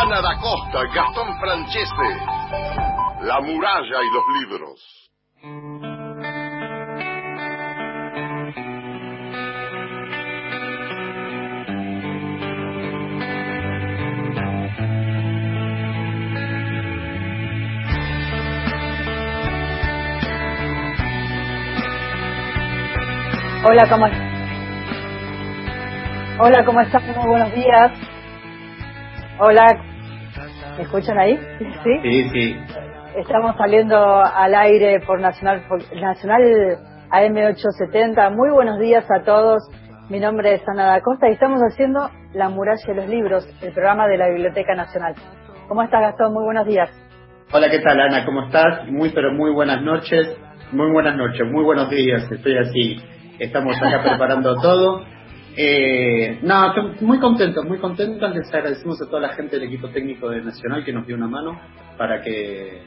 Ana da Costa, Gastón Francese, La muralla y los libros. Hola, ¿cómo Hola, ¿cómo están? Muy buenos días. Hola, ¿me escuchan ahí? Sí, sí. sí. Estamos saliendo al aire por Nacional, Nacional AM870. Muy buenos días a todos. Mi nombre es Ana da Costa y estamos haciendo La muralla de los libros, el programa de la Biblioteca Nacional. ¿Cómo estás, Gastón? Muy buenos días. Hola, ¿qué tal, Ana? ¿Cómo estás? Muy, pero muy buenas noches. Muy buenas noches, muy buenos días. Estoy así estamos acá preparando todo. Eh, no, muy contentos, muy contentos. Les agradecemos a toda la gente del equipo técnico de Nacional que nos dio una mano para que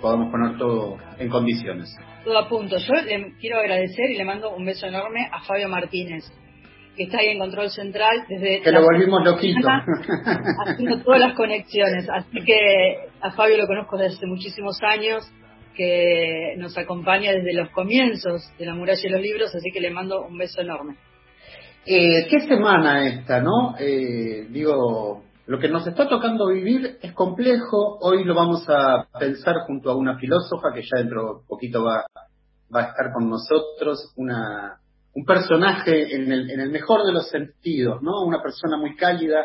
podamos poner todo en condiciones. Todo a punto. Yo le quiero agradecer y le mando un beso enorme a Fabio Martínez, que está ahí en control central desde... Que lo volvimos loquito. Haciendo todas las conexiones. Así que a Fabio lo conozco desde hace muchísimos años que nos acompaña desde los comienzos de la muralla de los libros, así que le mando un beso enorme. Eh, ¿Qué semana esta, no? Eh, digo, lo que nos está tocando vivir es complejo. Hoy lo vamos a pensar junto a una filósofa que ya dentro de poquito va, va a estar con nosotros, una, un personaje en el, en el mejor de los sentidos, ¿no? Una persona muy cálida,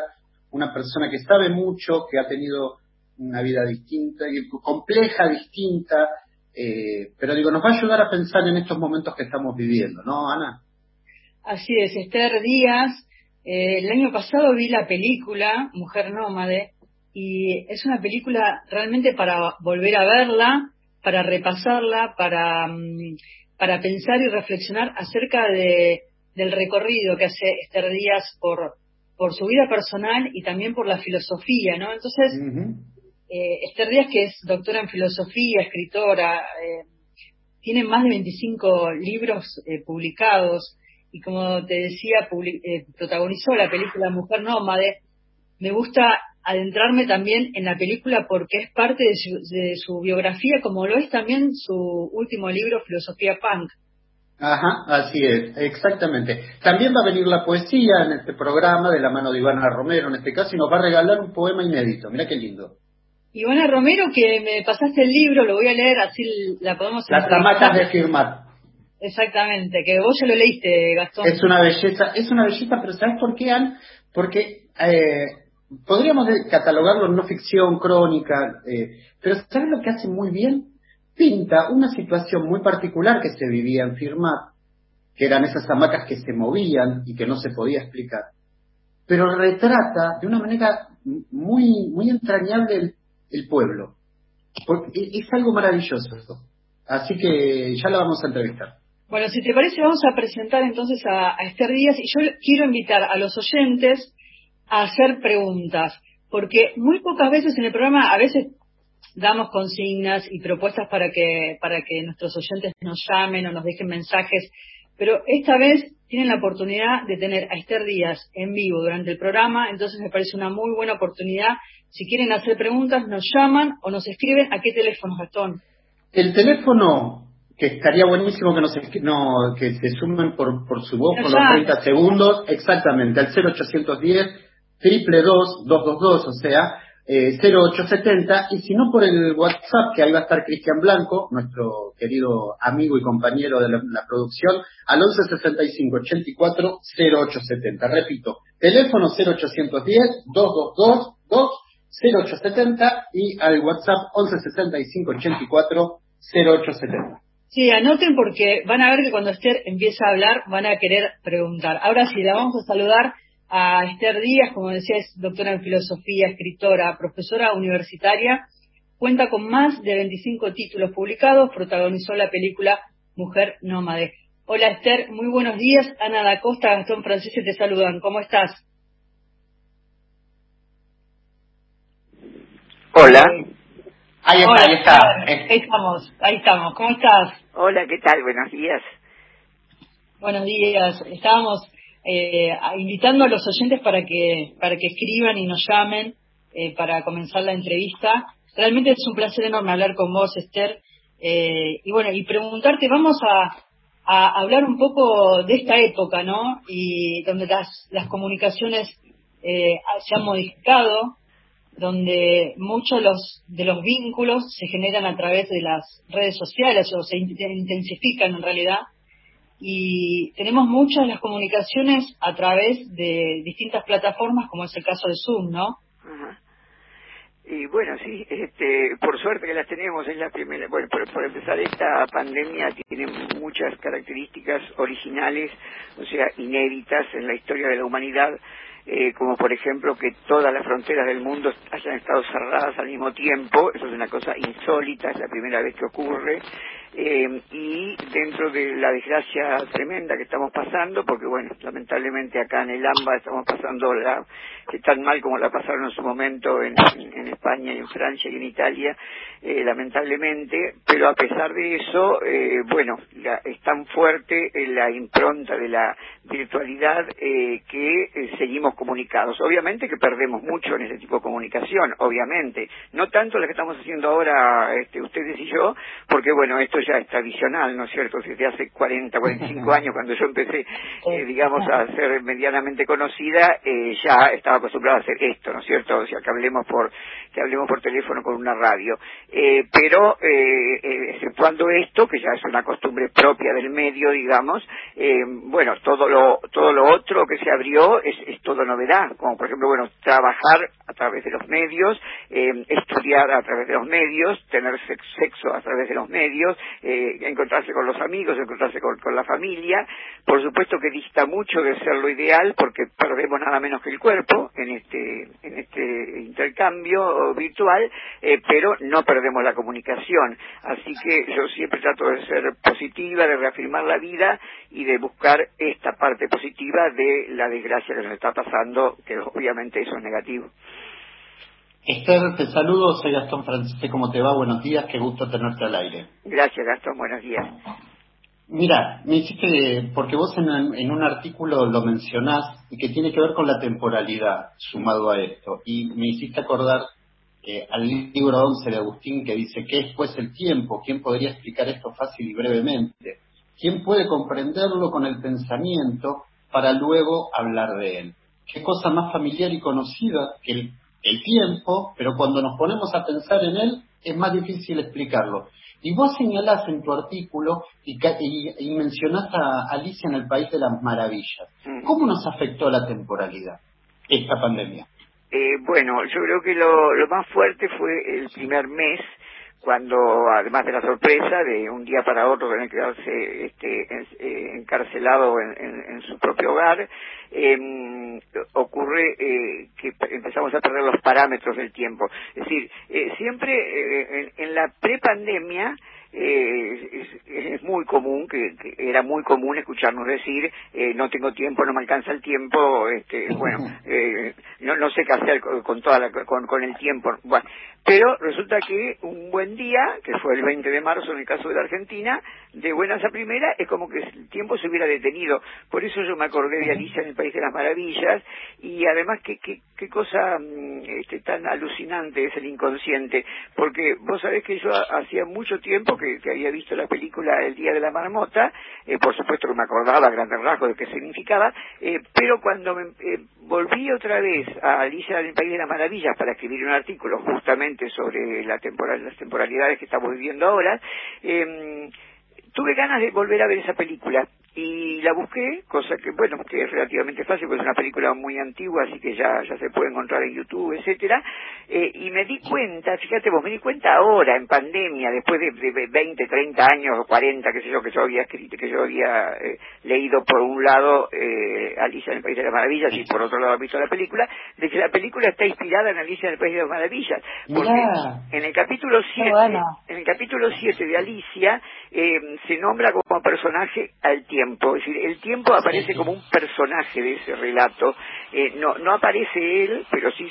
una persona que sabe mucho, que ha tenido una vida distinta, compleja, distinta, eh, pero digo, nos va a ayudar a pensar en estos momentos que estamos viviendo, ¿no, Ana? Así es, Esther Díaz. Eh, el año pasado vi la película Mujer Nómade y es una película realmente para volver a verla, para repasarla, para, mm, para pensar y reflexionar acerca de, del recorrido que hace Esther Díaz por, por su vida personal y también por la filosofía, ¿no? Entonces, eh, Esther Díaz, que es doctora en filosofía, escritora, eh, tiene más de 25 libros eh, publicados y como te decía, eh, protagonizó la película Mujer Nómade. Me gusta adentrarme también en la película porque es parte de su, de su biografía, como lo es también su último libro, Filosofía Punk. Ajá, así es, exactamente. También va a venir la poesía en este programa de la mano de Ivana Romero, en este caso, y nos va a regalar un poema inédito. Mira qué lindo. Ivana Romero, que me pasaste el libro, lo voy a leer, así la podemos... Las hamacas de firmar. Exactamente, que vos ya lo leíste, Gastón. Es una belleza, es una belleza, pero ¿sabes por qué, Ann? Porque eh, podríamos catalogarlo en no ficción, crónica, eh, pero ¿sabes lo que hace muy bien? Pinta una situación muy particular que se vivía en Firmat, que eran esas hamacas que se movían y que no se podía explicar, pero retrata de una manera muy, muy entrañable el el pueblo. Porque es algo maravilloso esto. Así que ya la vamos a entrevistar. Bueno, si te parece, vamos a presentar entonces a, Esther Díaz y yo quiero invitar a los oyentes a hacer preguntas, porque muy pocas veces en el programa, a veces damos consignas y propuestas para que, para que nuestros oyentes nos llamen o nos dejen mensajes, pero esta vez tienen la oportunidad de tener a Esther Díaz en vivo durante el programa, entonces me parece una muy buena oportunidad si quieren hacer preguntas, nos llaman o nos escriben a qué teléfono, Gastón. El teléfono, que estaría buenísimo que nos no, que se sumen por, por su voz por los 30 segundos, exactamente, al 0810 triple 222, o sea, eh, 0870, y si no por el WhatsApp, que ahí va a estar Cristian Blanco, nuestro querido amigo y compañero de la, producción, al 1165 84 0870. Repito, teléfono 0810 222 2 0870 y al WhatsApp 1165 84 0870. Sí, anoten porque van a ver que cuando Esther empieza a hablar van a querer preguntar. Ahora sí, la vamos a saludar a Esther Díaz, como decía, es doctora en filosofía, escritora, profesora universitaria, cuenta con más de 25 títulos publicados, protagonizó la película Mujer Nómade. Hola Esther, muy buenos días. Ana da Costa, Gastón Francese te saludan. ¿Cómo estás? Hola. Ahí está, ahí está. Ahí estamos, ahí estamos. ¿Cómo estás? Hola, ¿qué tal? Buenos días. Buenos días. Estábamos eh, invitando a los oyentes para que para que escriban y nos llamen eh, para comenzar la entrevista. Realmente es un placer enorme hablar con vos, Esther. Eh, y bueno, y preguntarte, vamos a, hablar un poco de esta época, ¿no? Y donde las, las comunicaciones eh, se han modificado, donde muchos los, de los vínculos se generan a través de las redes sociales o se intensifican en realidad. Y tenemos muchas las comunicaciones a través de distintas plataformas como es el caso de Zoom, ¿no? Y bueno, sí, este, por suerte que las tenemos, es la primera, bueno, por, por, empezar, esta pandemia tiene muchas características originales, o sea, inéditas en la historia de la humanidad, eh, como por ejemplo que todas las fronteras del mundo hayan estado cerradas al mismo tiempo, eso es una cosa insólita, es la primera vez que ocurre, eh, y dentro de la desgracia tremenda que estamos pasando, porque bueno, lamentablemente acá en el AMBA estamos pasando la, tan mal como la pasaron en su momento en, en España y en Francia y en Italia, eh, lamentablemente, pero a pesar de eso, eh, bueno, la, es tan fuerte la impronta de la virtualidad eh, que eh, seguimos comunicados. Obviamente que perdemos mucho en ese tipo de comunicación, obviamente, no tanto lo que estamos haciendo ahora este, ustedes y yo, porque bueno, esto ya es tradicional, ¿no es cierto? Desde hace 40, 45 años, cuando yo empecé, eh, digamos, a ser medianamente conocida, eh, ya estaba acostumbrada a hacer esto, ¿no es cierto? O sea, que hablemos por, que hablemos por teléfono con una radio. Eh, pero, eh, exceptuando esto, que ya es una costumbre propia del medio, digamos, bueno, todo lo, todo lo otro que se abrió es, es todo novedad, como por ejemplo, bueno, trabajar a través de los medios, estudiar a través de los medios, tener sexo a través de los medios, eh, encontrarse con los amigos, encontrarse con, la familia. Por supuesto que dista mucho de ser lo ideal porque perdemos nada menos que el cuerpo en este, en este intercambio virtual, eh, pero no perdemos la comunicación. Así que yo siempre trato de ser positiva, de reafirmar la vida y de buscar esta parte positiva de la desgracia que nos está pasando, que obviamente eso es negativo. Esther, te saludo, soy Gastón Francisco, ¿cómo te va? Buenos días, qué gusto tenerte al aire. Gracias, Gastón, buenos días. Mira, me hiciste, porque vos en, un artículo lo mencionás y que tiene que ver con la temporalidad sumado a esto, y me hiciste acordar eh, al libro 11 de Agustín que dice, ¿qué es pues el tiempo? ¿Quién podría explicar esto fácil y brevemente? ¿Quién puede comprenderlo con el pensamiento para luego hablar de él? ¿Qué cosa más familiar y conocida que el el tiempo, pero cuando nos ponemos a pensar en él es más difícil explicarlo. Y vos señalás en tu artículo y, y, mencionás a Alicia en el País de las Maravillas. Mm. ¿Cómo nos afectó la temporalidad esta pandemia? Eh, bueno, yo creo que lo, lo más fuerte fue el primer mes cuando además de la sorpresa de un día para otro tener que quedarse este, eh, encarcelado en, su propio hogar, em, ocurre eh, que empezamos a perder los parámetros del tiempo. Es decir, eh, siempre en, en, la prepandemia eh, es, muy común, que, era muy común escucharnos decir, eh, no tengo tiempo, no me alcanza el tiempo, este, bueno, eh, no, no sé qué hacer con, toda la, con, con el tiempo. Bueno, pero resulta que un buen día, que fue el 20 de marzo en el caso de la Argentina, de buenas a primera, es como que el tiempo se hubiera detenido. Por eso yo me acordé de Alicia en el País de las Maravillas, y además qué, qué, qué cosa mm, este, tan alucinante es el inconsciente, porque vos sabés que yo hacía mucho tiempo que, había visto la película El Día de la Marmota, eh, por supuesto que me acordaba a grandes rasgos de qué significaba, eh, pero cuando me, eh, volví otra vez a Alicia en el País de las Maravillas para escribir un artículo justamente sobre la temporal, las temporalidades que estamos viviendo ahora, eh, tuve ganas de volver a ver esa película y la busqué, cosa que bueno, que es relativamente fácil, porque es una película muy antigua, así que ya, ya se puede encontrar en YouTube, etcétera, eh, y me di cuenta, fíjate vos, me di cuenta ahora, en pandemia, después de, de 20, 30 años o 40, qué sé yo, que yo había escrito, que yo había eh, leído por un lado eh, Alicia en el País de las Maravillas y por otro lado visto la película, de que la película está inspirada en Alicia en el País de las Maravillas, porque en el capítulo 7, en el capítulo 7 de Alicia, eh, se nombra como personaje al tiempo es decir, el tiempo aparece como un personaje de ese relato, eh, no, no aparece él, pero sí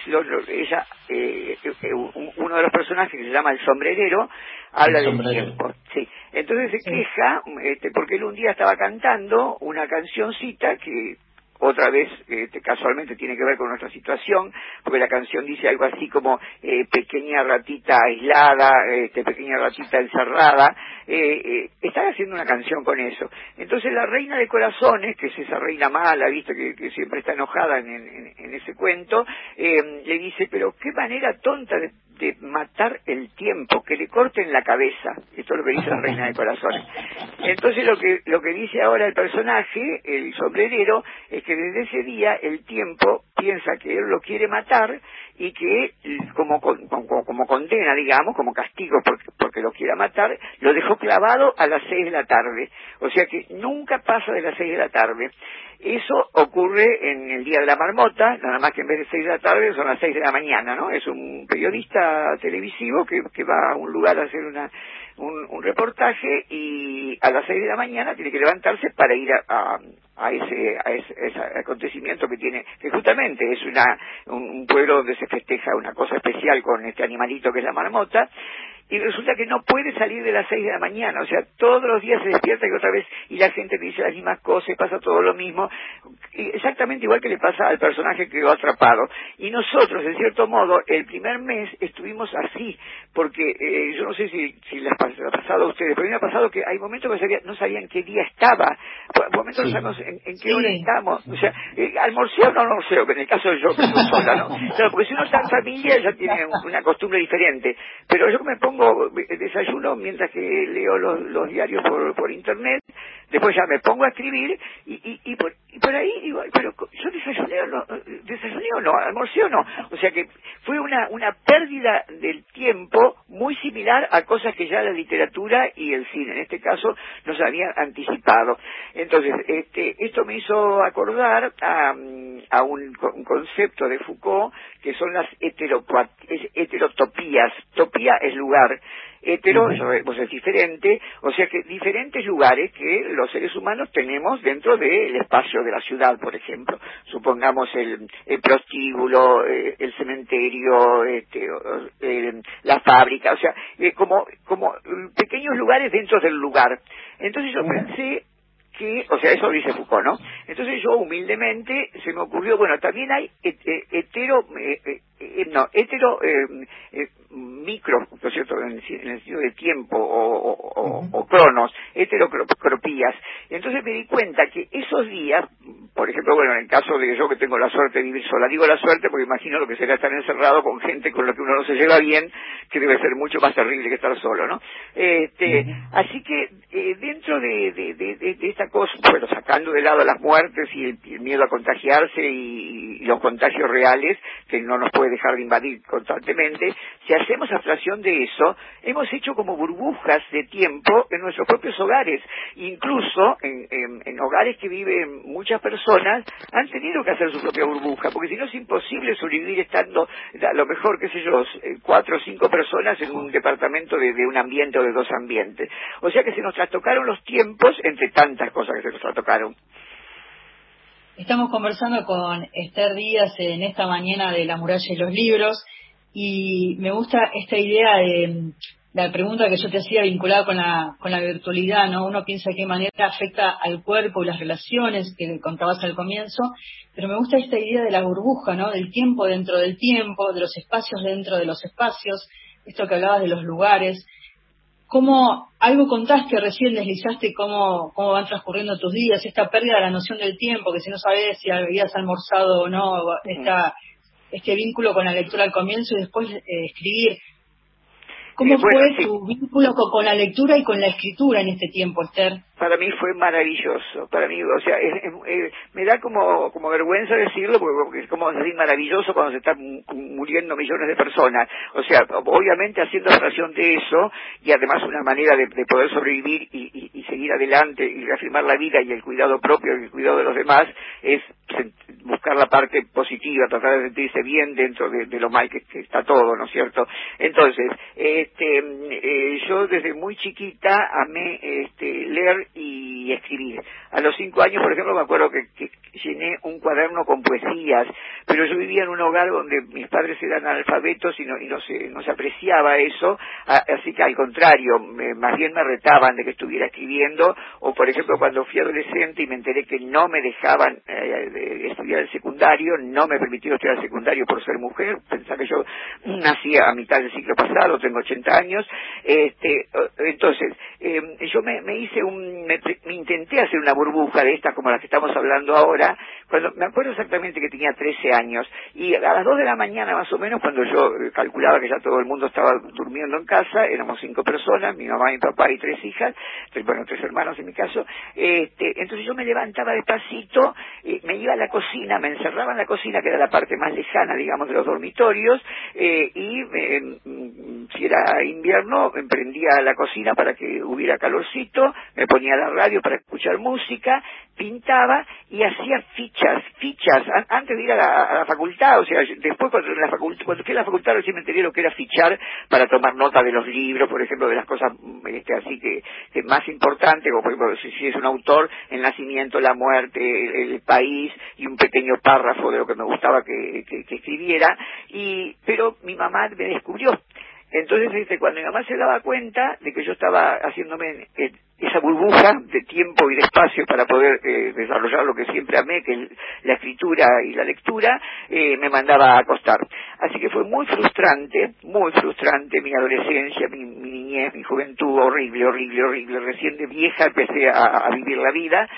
ella, eh, eh, uno de los personajes que se llama el sombrerero, habla del tiempo. Sí. Entonces se queja, este, porque él un día estaba cantando una cancioncita que otra vez este, casualmente tiene que ver con nuestra situación, porque la canción dice algo así como eh, pequeña ratita aislada, este, pequeña ratita encerrada, eh, eh, están haciendo una canción con eso. Entonces la reina de corazones, que es esa reina mala, viste, que, siempre está enojada en, ese cuento, le dice, pero qué manera tonta de de matar el tiempo, que le corten la cabeza. Esto es lo que dice la reina de corazones. Entonces lo que, lo que dice ahora el personaje, el sombrerero, es que desde ese día el tiempo piensa que él lo quiere matar y que como, como, como condena, digamos, como castigo porque, porque, lo quiera matar, lo dejó clavado a las seis de la tarde. O sea que nunca pasa de las seis de la tarde. Eso ocurre en el Día de la Marmota, nada más que en vez de seis de la tarde son las seis de la mañana, ¿no? Es un periodista televisivo que, que va a un lugar a hacer una, un, reportaje y a las seis de la mañana tiene que levantarse para ir a, a, ese, a ese, acontecimiento que tiene, que justamente es una, un pueblo donde se festeja una cosa especial con este animalito que es la marmota, y resulta que no puede salir de las seis de la mañana, o sea, todos los días se despierta y otra vez, y la gente dice las mismas cosas, pasa todo lo mismo, exactamente igual que le pasa al personaje que quedó atrapado. Y nosotros, en cierto modo, el primer mes estuvimos así, porque eh, yo no sé si, si les ha pasado a ustedes, pero a mí me ha pasado que hay momentos que no sabían qué día estaba, momentos no sabemos en, qué hora estamos, o sea, eh, almorcé o no almorcé, que en el caso de yo que estoy sola, ¿no? Claro, porque si uno está en familia ya tiene una costumbre diferente, pero yo me pongo desayuno mientras que leo los, diarios por, por internet, después ya me pongo a escribir y, y, y, por, y por ahí digo, pero yo desayuné o no, desayuné o no, almorcé o no. O sea que fue una, una pérdida del tiempo muy similar a cosas que ya la literatura y el cine, en este caso, nos habían anticipado. Entonces, este, esto me hizo acordar a, a un, concepto de Foucault que son las heterotopías. Topía es lugar hetero, pues es diferente, o sea que diferentes lugares que los seres humanos tenemos dentro del espacio de la ciudad, por ejemplo. Supongamos el, prostíbulo, eh, el cementerio, este, la fábrica, o sea, eh, como, como pequeños lugares dentro del lugar. Entonces yo pensé que, o sea, eso dice Foucault, ¿no? Entonces yo humildemente se me ocurrió, bueno, también hay hetero, eh, no, hetero micro, ¿no es cierto?, en el, sentido de tiempo o, o, cronos, heterocropías. Entonces me di cuenta que esos días, por ejemplo, bueno, en el caso de yo que tengo la suerte de vivir sola, digo la suerte porque imagino lo que será estar encerrado con gente con la que uno no se lleva bien, que debe ser mucho más terrible que estar solo, ¿no? Este, Así que eh, dentro de, de, esta cosa, bueno, sacando de lado las muertes y el, miedo a contagiarse y, y, los contagios reales, que no nos puede dejar de invadir constantemente, se hacemos abstracción de eso, hemos hecho como burbujas de tiempo en nuestros propios hogares. Incluso en, hogares que viven muchas personas han tenido que hacer su propia burbuja, porque si no es imposible sobrevivir estando, a lo mejor, qué sé yo, eh, cuatro o cinco personas en un departamento de, un ambiente o de dos ambientes. O sea que se nos trastocaron los tiempos entre tantas cosas que se nos trastocaron. Estamos conversando con Esther Díaz en esta mañana de la muralla y los libros y me gusta esta idea de la pregunta que yo te hacía vinculada con la, con la virtualidad, ¿no? Uno piensa de qué manera afecta al cuerpo y las relaciones que contabas al comienzo, pero me gusta esta idea de la burbuja, ¿no? Del tiempo dentro del tiempo, de los espacios dentro de los espacios, esto que hablabas de los lugares. ¿Cómo algo contaste recién, deslizaste cómo, cómo van transcurriendo tus días, esta pérdida de la noción del tiempo, que si no sabes si habías almorzado o no, esta este vínculo con la lectura al comienzo y después eh, escribir. ¿Cómo fue tu vínculo con, la lectura y con la escritura en este tiempo, Esther? Para mí fue maravilloso, para mí, o sea, me da como, como vergüenza decirlo porque, es como decir maravilloso cuando se están muriendo millones de personas. O sea, obviamente haciendo relación de eso y además una manera de, poder sobrevivir y, seguir adelante y reafirmar la vida y el cuidado propio y el cuidado de los demás es buscar la parte positiva, tratar de sentirse bien dentro de, lo mal que, está todo, ¿no es cierto? Entonces, este, eh, yo desde muy chiquita amé este, leer y escribir. A los cinco años, por ejemplo, me acuerdo que, que llené un cuaderno con poesías, pero yo vivía en un hogar donde mis padres eran analfabetos y no, y no, se, no se apreciaba eso, así que al contrario, más bien me retaban de que estuviera escribiendo, o por ejemplo cuando fui adolescente y me enteré que no me dejaban eh, estudiar el secundario, no me permitieron estudiar el secundario por ser mujer, pensaba que yo nací a mitad del siglo pasado, tengo 80 años, este, entonces, em, yo me, me hice un, me, me intenté hacer una burbuja de estas como las que estamos hablando ahora, cuando me acuerdo exactamente que tenía 13 años y a las 2 de la mañana más o menos cuando yo eh, calculaba que ya todo el mundo estaba durmiendo en casa, éramos cinco personas, mi mamá, mi papá y tres hijas, bueno, tres hermanos en mi caso, este, entonces yo me levantaba despacito, eh, me iba a la cocina, me encerraba en la cocina que era la parte más lejana, digamos, de los dormitorios eh, y mm, si era invierno emprendía la cocina para que hubiera calorcito, me ponía la radio para escuchar música, pintaba y hacía fichas, fichas, antes de ir a la, facultad, o sea, después cuando, en la facultad, cuando fui a la facultad recién me enteré lo que era fichar para tomar nota de los libros, por ejemplo, de las cosas este, así que, más importantes, como por ejemplo, si, es un autor, el nacimiento, la muerte, el, país y un pequeño párrafo de lo que me gustaba que, que escribiera, y, pero mi mamá me descubrió entonces, este, cuando mi mamá se daba cuenta de que yo estaba haciéndome eh, esa burbuja de tiempo y de espacio para poder eh, desarrollar lo que siempre amé, que es la escritura y la lectura, eh, me mandaba a acostar. Así que fue muy frustrante, muy frustrante mi adolescencia, mi, niñez, mi juventud, horrible, horrible, horrible. Recién de vieja empecé a, vivir la vida.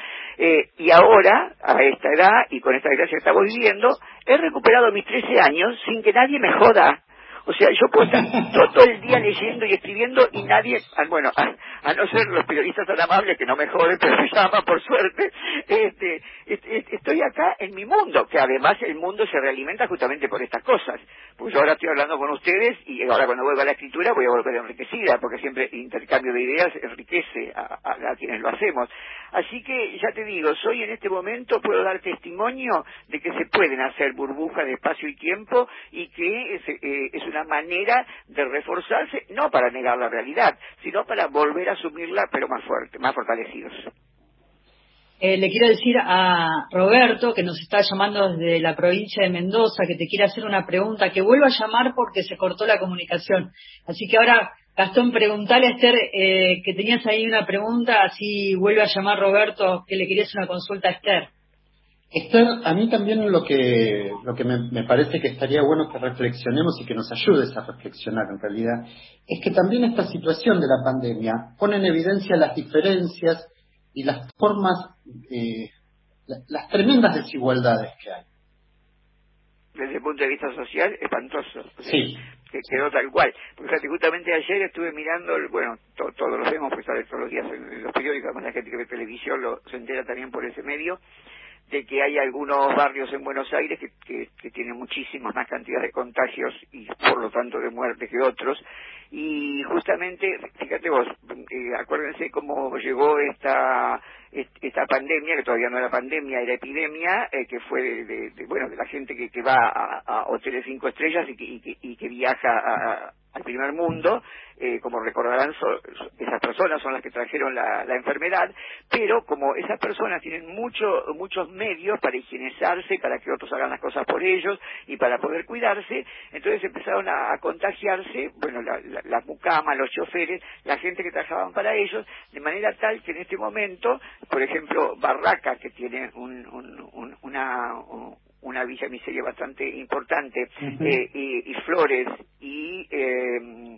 y ahora, a esta edad y con esta desgracia que estamos viviendo, he recuperado mis 13 años sin que nadie me joda o sea, yo puedo estar todo, el día leyendo y escribiendo y nadie, ah, bueno, a, no ser los periodistas tan amables que no me joden, pero me llaman por suerte, este, estoy acá en mi mundo, que además el mundo se realimenta justamente por estas cosas. Pues yo ahora estoy hablando con ustedes y ahora cuando vuelva a la escritura voy a volver enriquecida, porque siempre intercambio de ideas enriquece a, a quienes lo hacemos. Así que ya te digo, soy en este momento, puedo dar testimonio de que se pueden hacer burbujas de espacio y tiempo y que es, eh, es una manera de reforzarse, no para negar la realidad, sino para volver a asumirla, pero más fuerte, más fortalecidos. Eh, le quiero decir a Roberto, que nos está llamando desde la provincia de Mendoza, que te quiere hacer una pregunta, que vuelva a llamar porque se cortó la comunicación. Así que ahora, Gastón, preguntale a Esther eh, que tenías ahí una pregunta, así vuelve a llamar Roberto, que le querías una consulta a Esther. Esther, a mí también lo que, lo que me, parece que estaría bueno que reflexionemos y que nos ayudes a reflexionar en realidad, es que también esta situación de la pandemia pone en evidencia las diferencias y las formas, eh, las tremendas desigualdades que hay. Desde el punto de vista social, espantoso. Sí. Que quedó tal cual. Porque justamente ayer estuve mirando, bueno, todos lo vemos, pues todos los días en, los periódicos, además la gente que ve televisión lo, se entera también por ese medio, de que hay algunos barrios en Buenos Aires que, que, tienen muchísimas más cantidad de contagios y por lo tanto de muertes que otros. Y justamente, fíjate vos, eh, acuérdense cómo llegó esta esta pandemia, que todavía no era pandemia, era epidemia, eh, que fue de, bueno, de la gente que, que va a, hoteles cinco estrellas y que, y que, viaja a, al primer mundo, eh, como recordarán, esas personas son las que trajeron la, enfermedad, pero como esas personas tienen mucho, muchos medios para higienizarse, para que otros hagan las cosas por ellos y para poder cuidarse, entonces empezaron a, contagiarse, bueno, las mucamas, los choferes, la gente que trabajaban para ellos, de manera tal que en este momento, por ejemplo, Barraca, que tiene una una villa miseria bastante importante, eh, y, Flores y, eh, y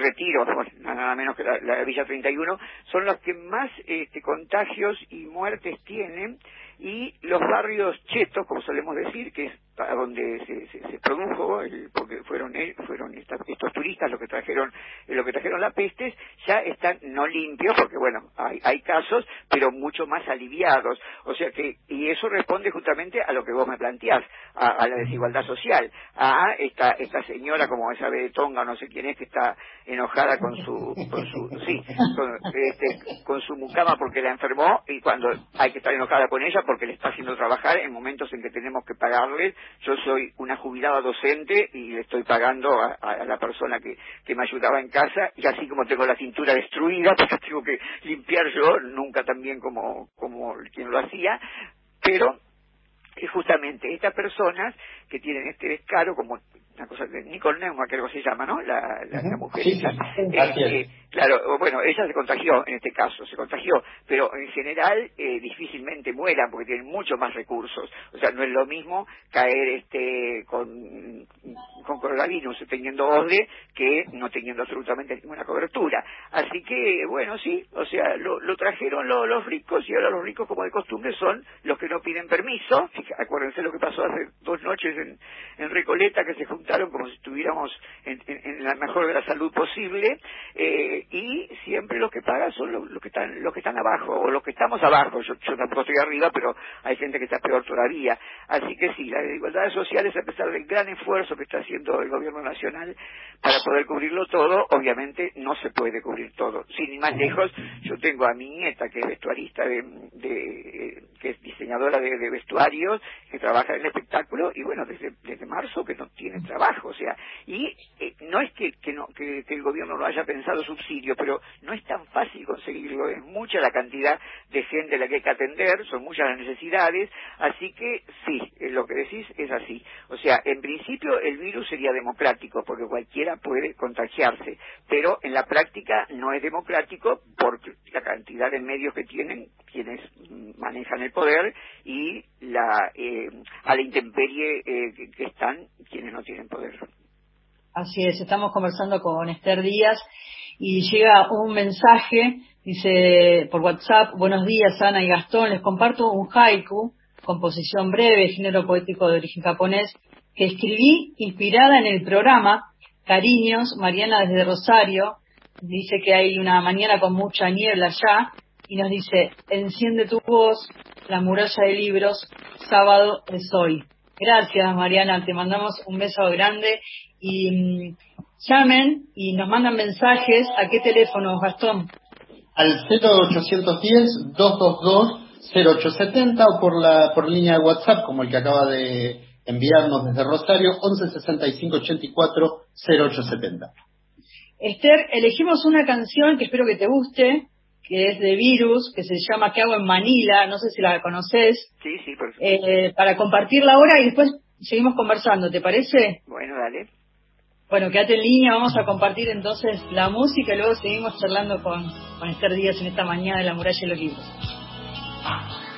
Retiro, nada menos que la, Villa 31, son los que más este, contagios y muertes tienen, y los barrios chetos, como solemos decir, que es a donde se, se, produjo, porque fueron fueron estos turistas los que trajeron lo que trajeron la peste, ya están no limpios, porque bueno, hay, hay casos, pero mucho más aliviados. O sea que, y eso responde justamente a lo que vos me planteás, a, la desigualdad social, a esta, esta señora como esa de Tonga, no sé quién es, que está enojada con su, con su, sí, con, este, con su mucama porque la enfermó y cuando hay que estar enojada con ella porque le está haciendo trabajar en momentos en que tenemos que pagarle. Yo soy una jubilada docente y le estoy pagando a, la persona que, que me ayudaba en casa y así como tengo la cintura destruida porque tengo que limpiar yo, nunca tan bien como, como quien lo hacía, pero es justamente estas personas que tienen este descaro, como una cosa de Nicole Neumann, que algo se llama, ¿no? La, la, mujer. Eh, claro, bueno, ella se contagió en este caso, se contagió, pero en general eh, difícilmente mueran porque tienen mucho más recursos. O sea, no es lo mismo caer este con, con coronavirus teniendo OSDE que no teniendo absolutamente ninguna cobertura. Así que, bueno, sí, o sea, lo, lo trajeron los ricos y ahora los ricos, como de costumbre, son los que no piden permiso. Acuérdense lo que pasó hace dos noches en, en Recoleta, que se juntaron como si estuviéramos en, la mejor de la salud posible, eh, y siempre los que pagan son los, que están los que están abajo, o los que estamos abajo, yo, yo tampoco estoy arriba, pero hay gente que está peor todavía. Así que sí, las desigualdades sociales, a pesar del gran esfuerzo que está haciendo el gobierno nacional para poder cubrirlo todo, obviamente no se puede cubrir todo. Sin ir más lejos, yo tengo a mi nieta, que es vestuarista, de, de que es diseñadora de, de vestuarios, que trabaja en el espectáculo, y bueno, desde, desde marzo que no tiene trabajo, o sea, y eh, no es que, que, no, que, el gobierno no haya pensado subsidio, pero no es tan fácil conseguirlo, es mucha la cantidad de gente a la que hay que atender, son muchas las necesidades, así que sí, eh, lo que decís es así. O sea, en principio el virus sería democrático, porque cualquiera puede contagiarse, pero en la práctica no es democrático por la cantidad de medios que tienen quienes manejan el poder y la eh, a la intemperie eh, que están quienes no tienen poder. Así es, estamos conversando con Esther Díaz y llega un mensaje, dice por WhatsApp, buenos días Ana y Gastón, les comparto un haiku, composición breve, género poético de origen japonés, que escribí inspirada en el programa Cariños, Mariana desde Rosario, dice que hay una mañana con mucha niebla allá y nos dice, enciende tu voz, la muralla de libros, sábado es hoy. Gracias Mariana, te mandamos un beso grande y mm, llamen y nos mandan mensajes. ¿A qué teléfono, Gastón? Al 0810-222-0870 o por la por línea de WhatsApp, como el que acaba de enviarnos desde Rosario, 11 65 84 0870. Esther, elegimos una canción que espero que te guste, que es de Virus, que se llama ¿Qué hago en Manila? No sé si la conoces. Sí, sí, por eh, Para compartirla ahora y después seguimos conversando, ¿te parece? Bueno, dale. Bueno, quédate en línea, vamos a compartir entonces la música y luego seguimos charlando con, con Esther Díaz en esta mañana de la muralla de los libros.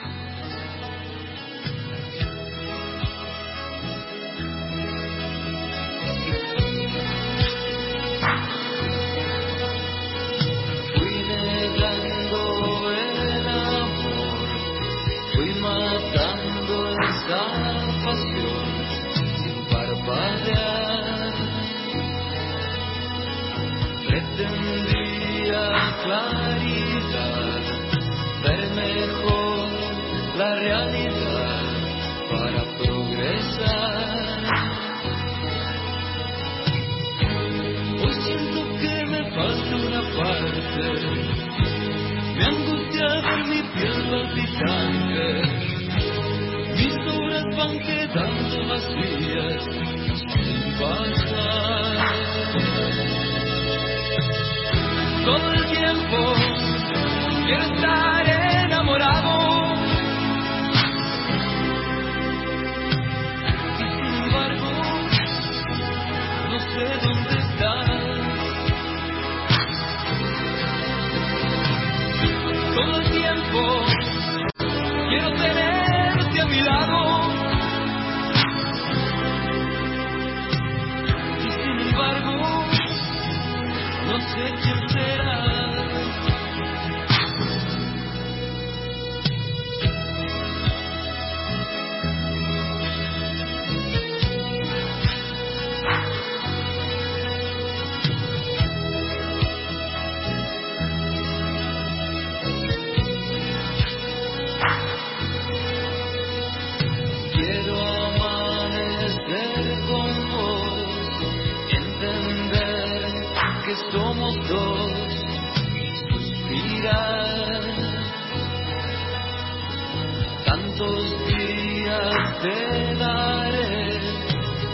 Te daré,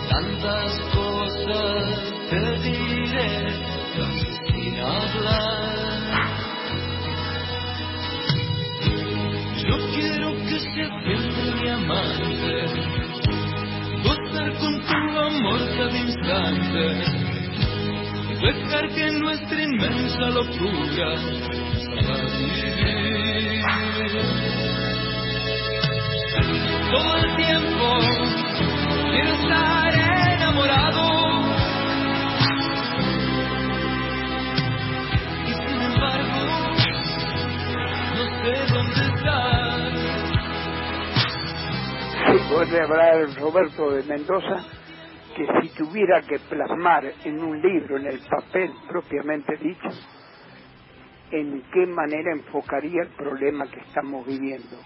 tantas cosas te diré, casi sin hablar. Yo quiero que seas siempre mi amante, gozar con tu amor cada instante dejar que nuestra inmensa locura haga vivir. Todo el tiempo quiero estar enamorado. Y sin embargo, no sé dónde estás. Sí, puede hablar Roberto de Mendoza que si tuviera que plasmar en un libro, en el papel propiamente dicho, en qué manera enfocaría el problema que estamos viviendo,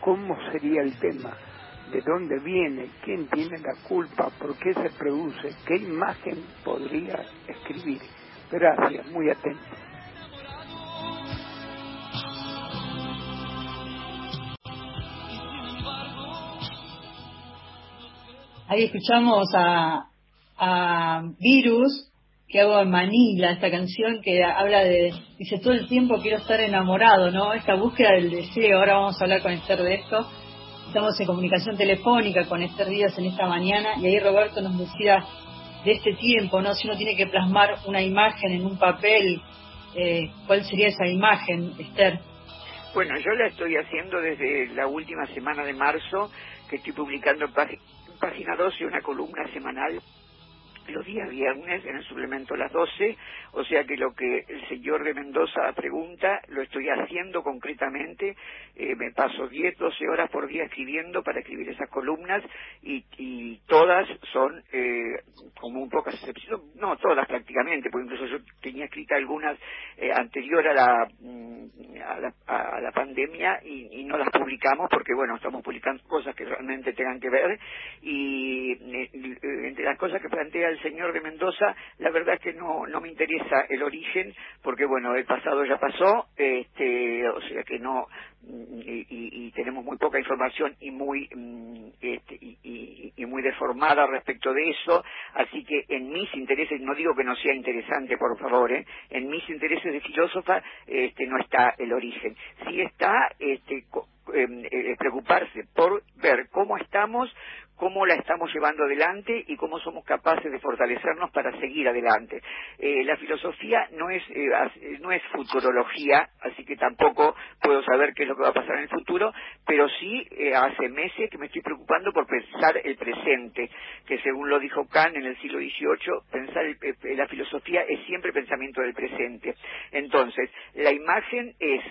cómo sería el tema, de dónde viene, quién tiene la culpa, por qué se produce, qué imagen podría escribir. Gracias, muy atento. Ahí escuchamos a, a Virus, que hago en Manila, esta canción que habla de, dice, todo el tiempo quiero estar enamorado, ¿no? Esta búsqueda del deseo, ahora vamos a hablar con Esther de esto. Estamos en comunicación telefónica con Esther Díaz en esta mañana y ahí Roberto nos decía de este tiempo, ¿no? Si uno tiene que plasmar una imagen en un papel, eh, ¿cuál sería esa imagen, Esther? Bueno, yo la estoy haciendo desde la última semana de marzo, que estoy publicando en página 12 una columna semanal los días viernes en el suplemento a las 12, o sea que lo que el señor de Mendoza pregunta lo estoy haciendo concretamente, eh, me paso 10, 12 horas por día escribiendo para escribir esas columnas y, y todas son, eh, como un pocas excepciones, no todas prácticamente, porque incluso yo tenía escrita algunas eh, anterior a la, mm, a la, a la pandemia y, y, no las publicamos porque bueno, estamos publicando cosas que realmente tengan que ver y eh, entre las cosas que plantea el señor de Mendoza, la verdad es que no, no me interesa el origen, porque bueno, el pasado ya pasó, este, o sea que no, y, y, tenemos muy poca información y muy mm, este, y, y, muy deformada respecto de eso así que en mis intereses no digo que no sea interesante por favor ¿eh? en mis intereses de filósofa este no está el origen sí está este eh, preocuparse por ver cómo estamos cómo la estamos llevando adelante y cómo somos capaces de fortalecernos para seguir adelante. Eh, la filosofía no es, eh, no es futurología, así que tampoco puedo saber qué es lo que va a pasar en el futuro, pero sí eh, hace meses que me estoy preocupando por pensar el presente, que según lo dijo Kant en el siglo XVIII, pensar la filosofía es siempre pensamiento del presente. Entonces, la imagen es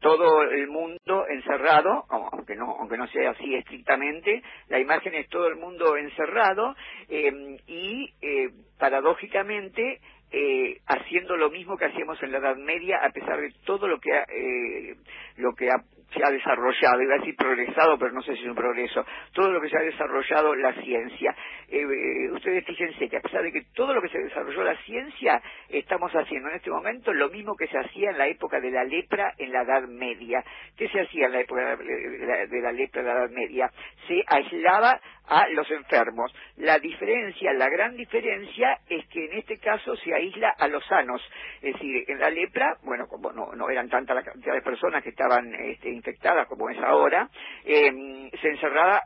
todo el mundo encerrado, aunque no, aunque no sea así estrictamente, la imagen es todo el mundo encerrado eh, y eh, paradójicamente eh, haciendo lo mismo que hacíamos en la Edad Media a pesar de todo lo que eh, lo que ha se ha desarrollado, iba a decir progresado, pero no sé si es un progreso, todo lo que se ha desarrollado la ciencia. Eh, eh, ustedes fíjense que a pesar de que todo lo que se desarrolló la ciencia, estamos haciendo en este momento lo mismo que se hacía en la época de la lepra en la Edad Media. ¿Qué se hacía en la época de la lepra en la Edad Media? Se aislaba a los enfermos. La diferencia, la gran diferencia es que en este caso se aísla a los sanos. Es decir, en la lepra, bueno, como no, no eran tanta la cantidad de personas que estaban este, infectada como es ahora, eh, se encerraba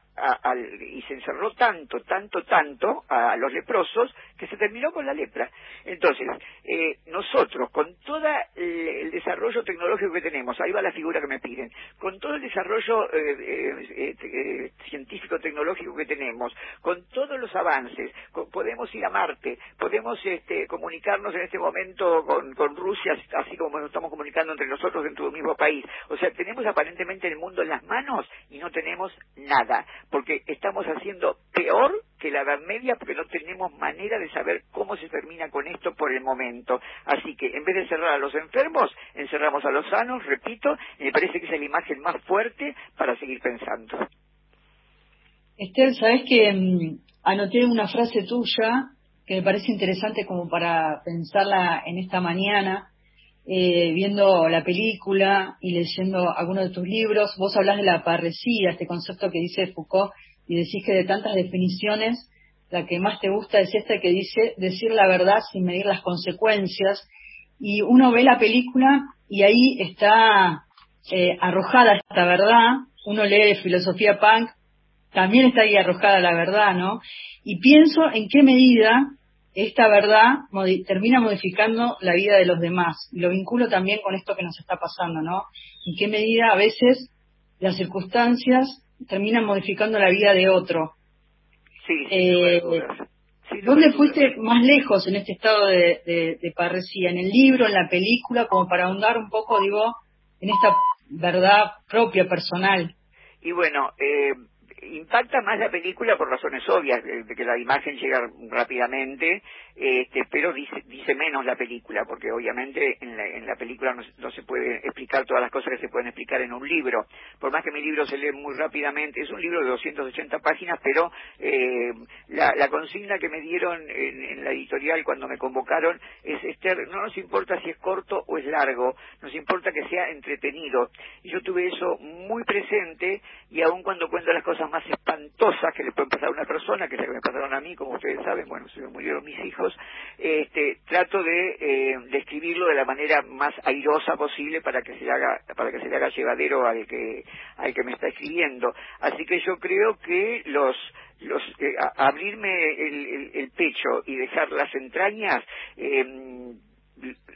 y se encerró tanto, tanto, tanto a los leprosos que se terminó con la lepra. Entonces, eh, nosotros, con todo el, desarrollo tecnológico que tenemos, ahí va la figura que me piden, con todo el desarrollo eh, eh, científico tecnológico que tenemos, con todos los avances, podemos ir a Marte, podemos este, comunicarnos en este momento con, con Rusia, así como nos estamos comunicando entre nosotros dentro del mismo país. O sea, tenemos aparentemente el mundo en las manos y no tenemos nada porque estamos haciendo peor que la Edad Media porque no tenemos manera de saber cómo se termina con esto por el momento. Así que en vez de cerrar a los enfermos, encerramos a los sanos, repito, y me parece que es la imagen más fuerte para seguir pensando. Esther, ¿sabes que mm, anoté una frase tuya que me parece interesante como para pensarla en esta mañana, eh, viendo la película y leyendo algunos de tus libros. Vos hablas de la parresía, este concepto que dice Foucault, y decís que de tantas definiciones, la que más te gusta es esta que dice decir la verdad sin medir las consecuencias. Y uno ve la película y ahí está eh, arrojada esta verdad. Uno lee filosofía punk, también está ahí arrojada la verdad, ¿no? Y pienso en qué medida esta verdad termina modificando la vida de los demás. Y lo vinculo también con esto que nos está pasando, ¿no? En qué medida a veces las circunstancias terminan modificando la vida de otro. Sí, eh, ¿Dónde fuiste más lejos en este estado de, de, parresía? ¿En el libro, en la película, como para ahondar un poco, digo, en esta verdad propia, personal? Y bueno, eh, impacta más la película por razones obvias, de, que la imagen llega rápidamente, este, pero dice, dice menos la película, porque obviamente en la, en la película no, se puede explicar todas las cosas que se pueden explicar en un libro. Por más que mi libro se lee muy rápidamente, es un libro de 280 páginas, pero eh, la, la, consigna que me dieron en, en, la editorial cuando me convocaron es, Esther, no nos importa si es corto o es largo, nos importa que sea entretenido. Y yo tuve eso muy presente y aun cuando cuento las cosas más espantosas que le pueden pasar a una persona, que es que me pasaron a mí, como ustedes saben, bueno, se me murieron mis hijos, este, trato de eh, describirlo de la manera más airosa posible para que se haga, para que se le haga llevadero al que, al que me está escribiendo. Así que yo creo que los los eh, abrirme el, el, pecho y dejar las entrañas eh,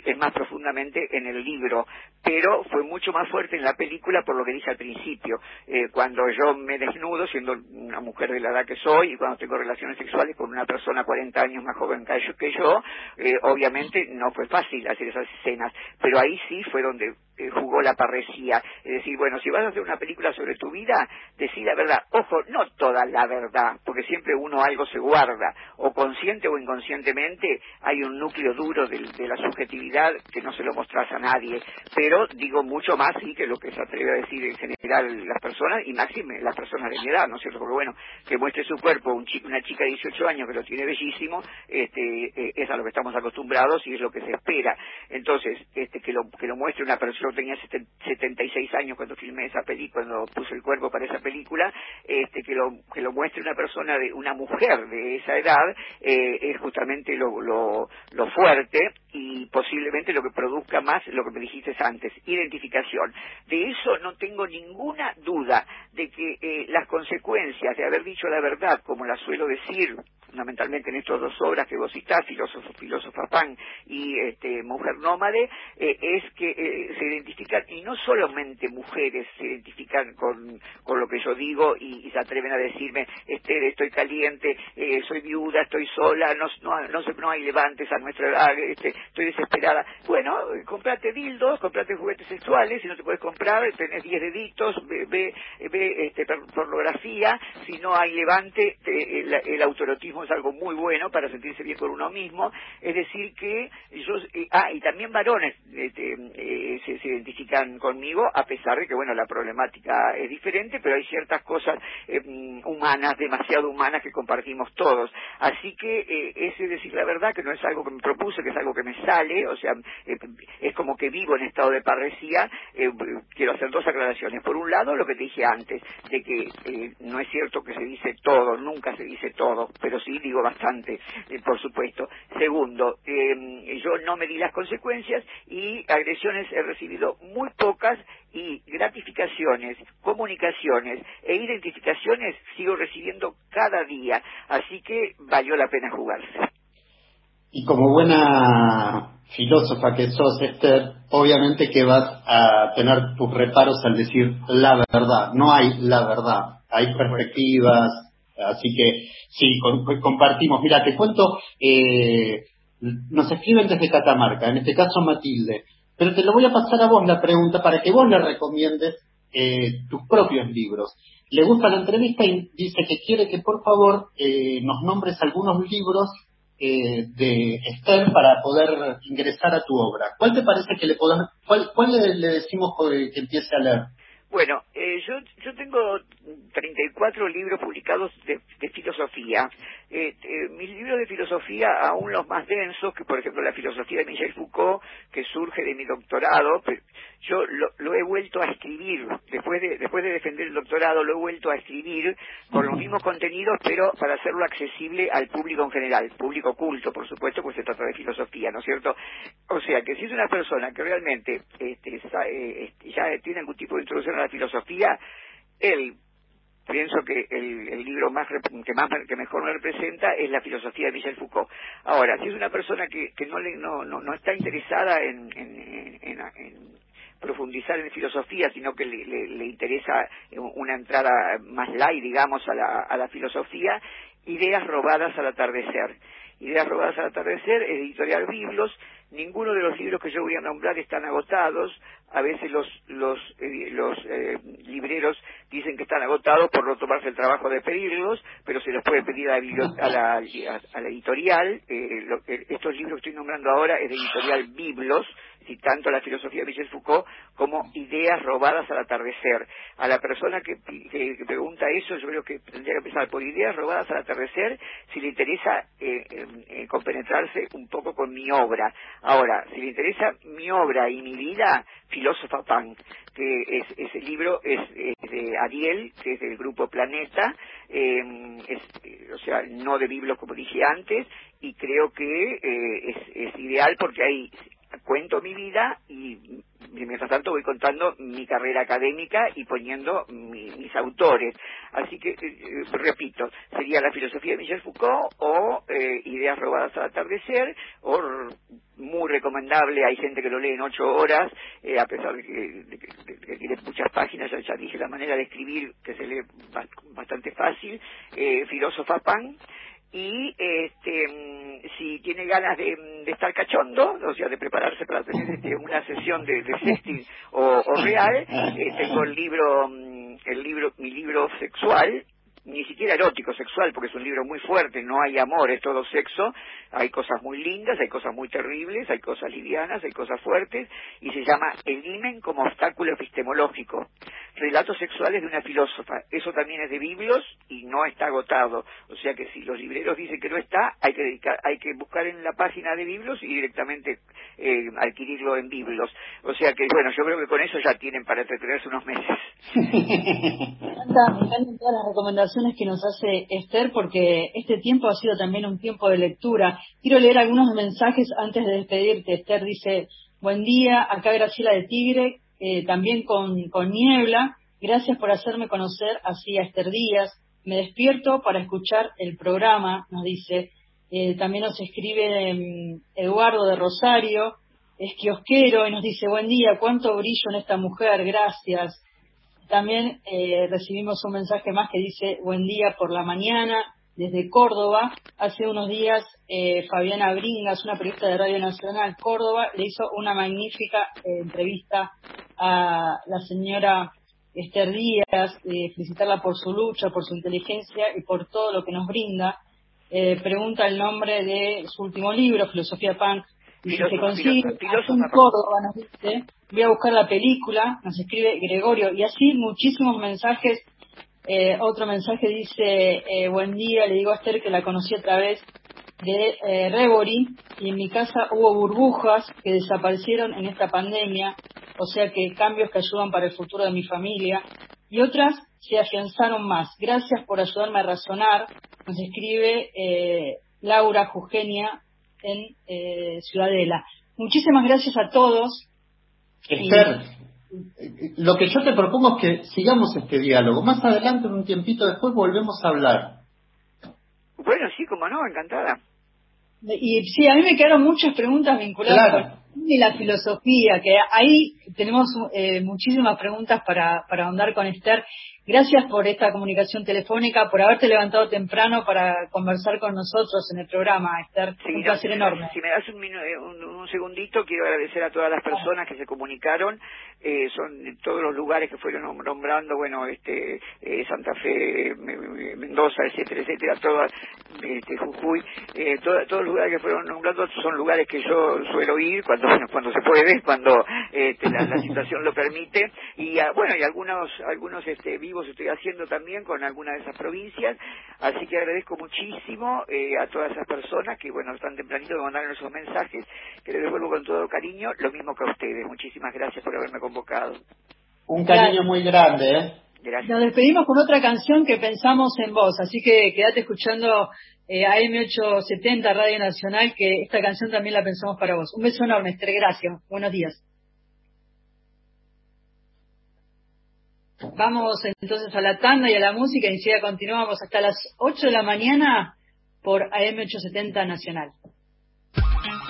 es más profundamente en el libro, pero fue mucho más fuerte en la película por lo que dije al principio, eh, cuando yo me desnudo siendo una mujer de la edad que soy y cuando tengo relaciones sexuales con una persona 40 años más joven que yo, eh, obviamente no fue fácil hacer esas escenas, pero ahí sí fue donde eh, jugó la parresía, es decir, bueno, si vas a hacer una película sobre tu vida, decí la verdad, ojo, no toda la verdad, porque siempre uno algo se guarda, o consciente o inconscientemente hay un núcleo duro de, de la subjetividad que no se lo mostras a nadie, pero digo mucho más sí que lo que se atreve a decir en general las personas y máxime las personas de mi edad, ¿no es cierto? Porque bueno, que muestre su cuerpo un una chica de 18 años que lo tiene bellísimo, este, eh, es a lo que estamos acostumbrados y es lo que se espera. Entonces, este, que lo que lo muestre una persona, yo tenía 76 años cuando filmé esa película, cuando puse el cuerpo para esa película, este, que lo que lo muestre una persona de una mujer de esa edad eh, es justamente lo, lo, lo fuerte y posiblemente lo que produzca más lo que me dijiste antes, identificación. De eso no tengo ninguna duda, de que eh, las consecuencias de haber dicho la verdad, como la suelo decir fundamentalmente en estas dos obras que vos citás, Filósofo, Filósofa Pan y este, Mujer Nómade, eh, es que eh, se identifican, y no solamente mujeres se identifican con, con lo que yo digo y, se atreven a decirme, Esther, estoy caliente, soy viuda, estoy sola, no, no, no, hay levantes a nuestra edad, este, estoy desesperada. Bueno, comprate dildos, comprate juguetes sexuales, si no te puedes comprar, tenés 10 deditos, ve, ve, este, pornografía, si no hay levante, el, autorotismo es algo muy bueno para sentirse bien por uno mismo, es decir que yo, eh, ah, y también varones este, eh, se, identifican conmigo, a pesar de que, bueno, la problemática es diferente, pero hay ciertas cosas eh, humanas, demasiado humanas que compartimos todos. Así que ese decir la verdad, que no es algo que me propuse, que es algo que me sale, o sea, es como que vivo en estado de parresía, eh, quiero hacer dos aclaraciones. Por un lado, lo que te dije antes, de que eh, no es cierto que se dice todo, nunca se dice todo, pero sí digo bastante, eh, por supuesto. Segundo, yo no me di las consecuencias y agresiones he recibido muy pocas y gratificaciones, comunicaciones e identificaciones sigo recibiendo cada día, así que valió la pena jugarse. Y como buena filósofa que sos, Esther, obviamente que vas a tener tus reparos al decir la verdad. No hay la verdad, hay perspectivas, así que sí, compartimos. Mira, te cuento, eh, nos escriben desde Catamarca, en este caso Matilde, pero te lo voy a pasar a vos la pregunta para que vos le recomiendes eh, tus propios libros. Le gusta la entrevista y dice que quiere que por favor eh, nos nombres algunos libros eh, de Esther para poder ingresar a tu obra. ¿Cuál te parece que le podamos, cuál, cuál le, decimos que empiece a leer? Bueno, eh, yo, yo tengo 34 libros publicados de, filosofía. Eh, eh, mis libros de filosofía, aún los más densos, que por ejemplo la filosofía de Michel Foucault, que surge de mi doctorado, yo lo, he vuelto a escribir, después de, después de defender el doctorado, lo he vuelto a escribir con los mismos contenidos, pero para hacerlo accesible al público en general, público culto, por supuesto, pues se trata de filosofía, ¿no es cierto? O sea, que si es una persona que realmente este, este, ya tiene algún tipo de introducción a la filosofía, él pienso que el, libro más que más que mejor me representa es la filosofía de Michel Foucault. Ahora, si es una persona que, que no, le, no, no, está interesada en, profundizar en filosofía, sino que le, interesa una entrada más light, digamos, a la, a la filosofía, ideas robadas al atardecer. Ideas robadas al atardecer, editorial Biblos, ninguno de los libros que yo voy a nombrar están agotados, a veces los los eh, los eh, libreros dicen que están agotados por no tomarse el trabajo de pedirlos, pero se los puede pedir a la, a la, editorial. Eh, estos libros que estoy nombrando ahora es de editorial Biblos, y tanto la filosofía de Michel Foucault como ideas robadas al atardecer. A la persona que, pregunta eso, yo creo que tendría que empezar por ideas robadas al atardecer si le interesa eh, compenetrarse un poco con mi obra. Ahora, si le interesa mi obra y mi vida, Filósofa Pan, que es, ese libro es, de Ariel, que es del grupo Planeta, em, es, o sea, no de Biblos como dije antes, y creo que eh, es ideal porque hay cuento mi vida y mientras tanto voy contando mi carrera académica y poniendo mis autores. Así que, eh, repito, sería la filosofía de Michel Foucault o eh, Ideas robadas al atardecer o muy recomendable, hay gente que lo lee en ocho horas, eh, a pesar de que, tiene muchas páginas, ya, dije la manera de escribir que se lee bastante fácil, eh, Filósofa Pan, y este mm, si tiene ganas de, estar cachondo, o sea, de prepararse para tener este, una sesión de, de sexting o, real, eh, tengo el libro, mm, el libro, mi libro sexual, ni siquiera erótico, sexual, porque es un libro muy fuerte, no hay amor, es todo sexo, hay cosas muy lindas, hay cosas muy terribles, hay cosas livianas, hay cosas fuertes, y se llama El imen como obstáculo epistemológico, relatos sexuales de una filósofa. Eso también es de Biblios y no está agotado. O sea que si los libreros dicen que no está, hay que, dedicar, hay que buscar en la página de Biblios y directamente eh, adquirirlo en Biblios. O sea que, bueno, yo creo que con eso ya tienen para entretenerse unos meses. me todas las recomendaciones que nos hace Esther porque este tiempo ha sido también un tiempo de lectura. Quiero leer algunos mensajes antes de despedirte. Esther dice, buen día, acá Graciela de Tigre, eh, también con, con niebla. Gracias por hacerme conocer así a Esther Díaz. Me despierto para escuchar el programa, nos dice. Eh, también nos escribe mm, Eduardo de Rosario, es kiosquero y nos dice, buen día, cuánto brillo en esta mujer, gracias. También eh, recibimos un mensaje más que dice, buen día por la mañana, desde Córdoba. Hace unos días eh, Fabiana Bringas, una periodista de Radio Nacional Córdoba, le hizo una magnífica eh, entrevista a la señora Esther Díaz, eh, felicitarla por su lucha, por su inteligencia y por todo lo que nos brinda. pregunta el nombre de su último libro, Filosofía Punk, y si se consigue en Córdoba, nos dice, voy a buscar la película, nos escribe Gregorio, y así muchísimos mensajes. Eh, otro mensaje dice, eh, buen día, le digo a Esther que la conocí a través de eh, Rebori y en mi casa hubo burbujas que desaparecieron en esta pandemia, o sea que cambios que ayudan para el futuro de mi familia y otras se afianzaron más. Gracias por ayudarme a razonar, nos escribe eh, Laura Jugenia en Ciudadela. Muchísimas gracias a todos. Esther, lo que yo te propongo es que sigamos este diálogo. Más adelante, en un tiempito después, volvemos a hablar. Bueno, sí, como no, encantada. Y sí, a mí me quedaron muchas preguntas vinculadas con la filosofía, que ahí tenemos eh, muchísimas preguntas para, para ahondar con Esther. Gracias por esta comunicación telefónica, por haberte levantado temprano para conversar con nosotros en el programa, Esther. un placer enorme. Si me das un, eh, un, segundito, quiero agradecer a todas las personas que se comunicaron. Eh, son todos los lugares que fueron nombrando, bueno, este eh, Santa Fe, Mendoza, etcétera, etcétera, todas, este, Jujuy, eh, todos los lugares que fueron nombrando son lugares que yo suelo ir cuando cuando se puede, cuando este, la, situación lo permite. Y ah, bueno, y algunos algunos este, vivos estoy haciendo también con algunas de esas provincias, así que agradezco muchísimo eh, a todas esas personas que, bueno, están tempranito de mandar esos mensajes, que les devuelvo con todo cariño, lo mismo que a ustedes. Muchísimas gracias por haberme convocado. Un cariño muy grande, ¿eh? Gracias. Nos despedimos con otra canción que pensamos en vos, así que quédate escuchando eh, AM870 Radio Nacional, que esta canción también la pensamos para vos. Un beso enorme, Esther, gracias. Buenos días. Vamos entonces a la tanda y a la música y enseguida continuamos hasta las 8 de la mañana por AM870 Nacional.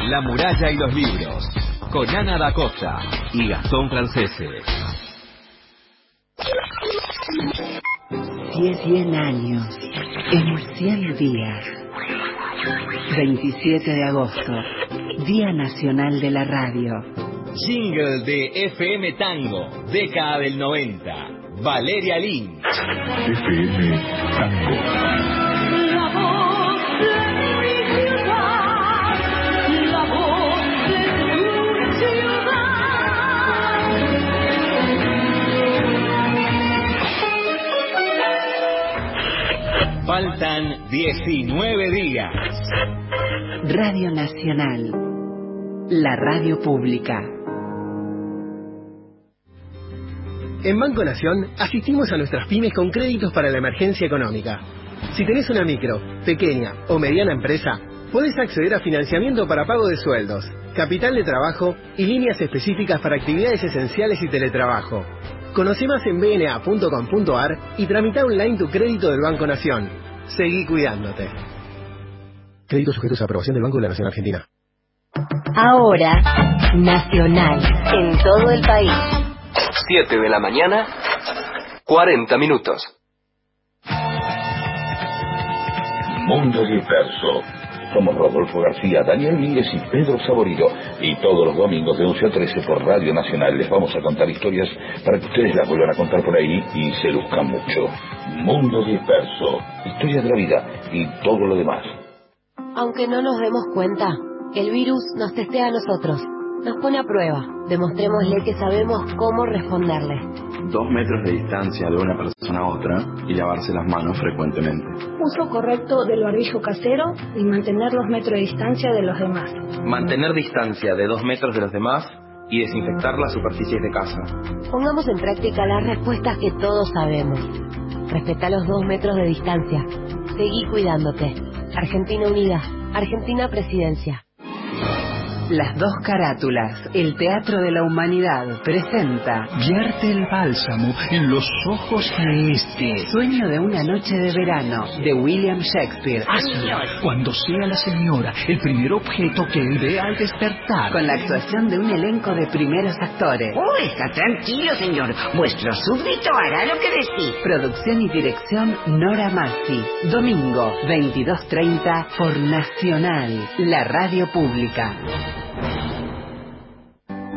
La muralla y los libros, con Ana da Costa y Gastón Francese. 100 años en 100 días. 27 de agosto, Día Nacional de la Radio. Jingle de FM Tango, década del 90. Valeria Lynch. FM Tango. La voz de mi ciudad, la voz de tu ciudad. Faltan 19 días. Radio Nacional, la radio pública. En Banco Nación asistimos a nuestras pymes con créditos para la emergencia económica. Si tenés una micro, pequeña o mediana empresa, puedes acceder a financiamiento para pago de sueldos, capital de trabajo y líneas específicas para actividades esenciales y teletrabajo. Conoce más en bna.com.ar y tramita online tu crédito del Banco Nación. Seguí cuidándote. Créditos sujetos a aprobación del Banco de la Nación Argentina. Ahora, Nacional, en todo el país. 7 de la mañana, 40 minutos. Mundo Disperso. Somos Rodolfo García, Daniel Mínguez y Pedro Saborido. Y todos los domingos de 11 a 13 por Radio Nacional les vamos a contar historias para que ustedes las vuelvan a contar por ahí y se luzcan mucho. Mundo Disperso. Historia de la vida y todo lo demás. Aunque no nos demos cuenta, el virus nos testea a nosotros nos pone a prueba. Demostrémosle que sabemos cómo responderle. Dos metros de distancia de una persona a otra y lavarse las manos frecuentemente. Uso correcto del barbijo casero y mantener los metros de distancia de los demás. Mantener distancia de dos metros de los demás y desinfectar las superficies de casa. Pongamos en práctica las respuestas que todos sabemos. Respeta los dos metros de distancia. Seguí cuidándote. Argentina Unida. Argentina Presidencia. Las dos carátulas, el Teatro de la Humanidad, presenta Vierte el bálsamo en los ojos de este. Sueño de una noche de verano, de William Shakespeare. Hazlo cuando sea la señora el primer objeto que él vea al despertar. Con la actuación de un elenco de primeros actores. Oh, está tranquilo, señor. Vuestro súbdito hará lo que decís. Producción y dirección Nora Massi. Domingo, 22.30 por Nacional, la radio pública.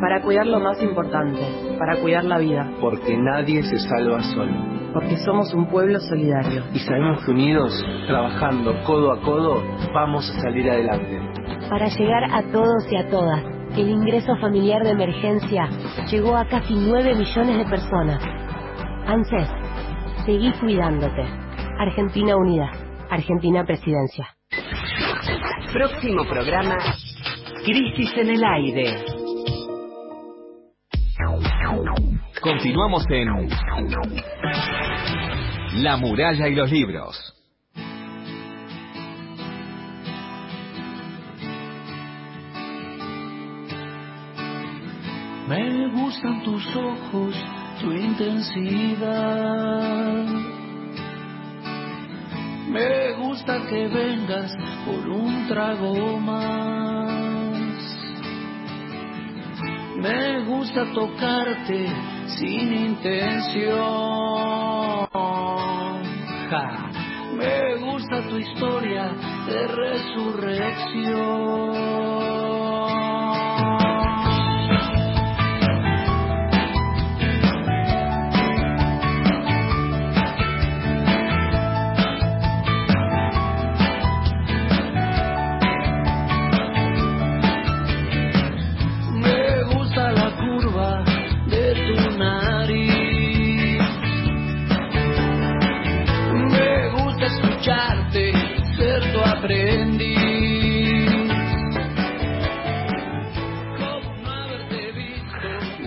Para cuidar lo más importante, para cuidar la vida. Porque nadie se salva solo. Porque somos un pueblo solidario. Y sabemos que unidos, trabajando codo a codo, vamos a salir adelante. Para llegar a todos y a todas, el ingreso familiar de emergencia llegó a casi 9 millones de personas. ANSES, seguí cuidándote. Argentina Unida, Argentina Presidencia. Próximo programa Crisis en el aire. Continuamos en La muralla y los libros. Me gustan tus ojos, tu intensidad. Me gusta que vengas por un trago más. Me gusta tocarte sin intención. Me gusta tu historia de resurrección.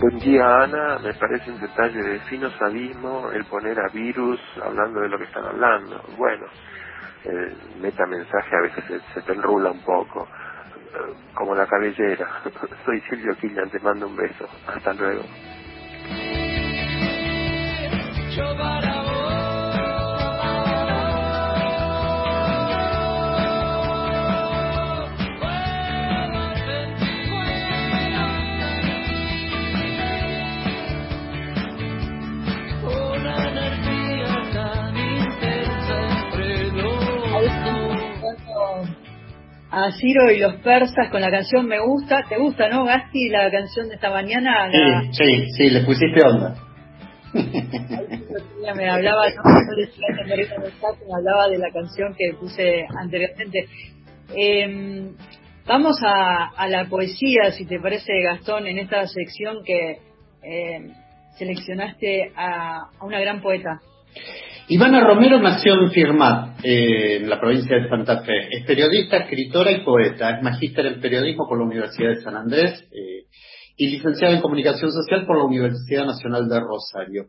Buen día Ana, me parece un detalle de fino sadismo el poner a virus hablando de lo que están hablando. Bueno, el metamensaje a veces se, te enrula un poco, eh, como la cabellera. Soy Silvio Quillan, te mando un beso. Hasta luego. A Ciro y los persas con la canción Me Gusta. ¿Te gusta, no, Gasti, la canción de esta mañana? Sí, sí, sí, le pusiste onda. me hablaba, no, me hablaba de la canción que puse anteriormente. Eh, vamos a, a, la poesía, si te parece, Gastón, en esta sección que eh, seleccionaste a, a una gran poeta. Ivana Romero nació en Firmat, eh, en la provincia de Santa Fe. Es periodista, escritora y poeta. Es magíster en periodismo por la Universidad de San Andrés eh, y licenciada en comunicación social por la Universidad Nacional de Rosario.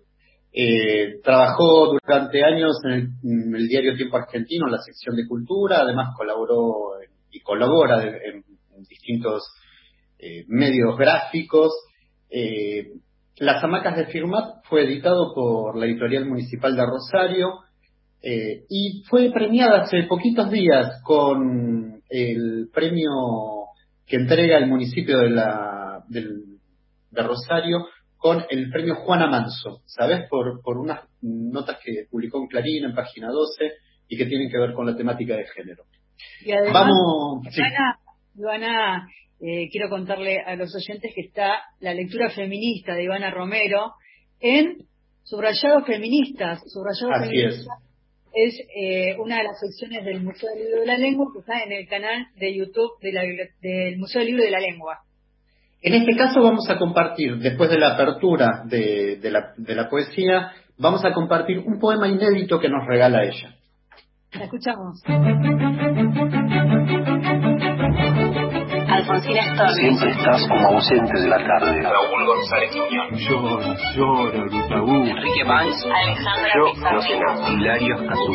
Eh, trabajó durante años en el, diario Tiempo Argentino, en la sección de cultura. Además colaboró y colabora en, distintos medios gráficos. Las hamacas de Firmat fue editado por la editorial municipal de Rosario eh, y fue premiada hace poquitos días con el premio que entrega el municipio de, la, de Rosario con el premio Juana Manso, ¿sabes? Por, por unas notas que publicó en Clarín en página 12 y que tienen que ver con la temática de género. Y además, Vamos, eh, quiero contarle a los oyentes que está la lectura feminista de Ivana Romero en Subrayados Feministas. Subrayados Feministas es, eh, una de las secciones del Museo del Libro de la Lengua que está en el canal de YouTube del Museo del Libro de la Lengua. En este caso vamos a compartir, después de la apertura de, la, de la poesía, vamos a compartir un poema inédito que nos regala ella. La escuchamos. Alfonsina Storni. Siempre estás como ausente de la tarde. Raúl González Quiñón. Llora, llora, Tabú. Enrique Banks. Alejandra Pizarro. Hilario Cazú.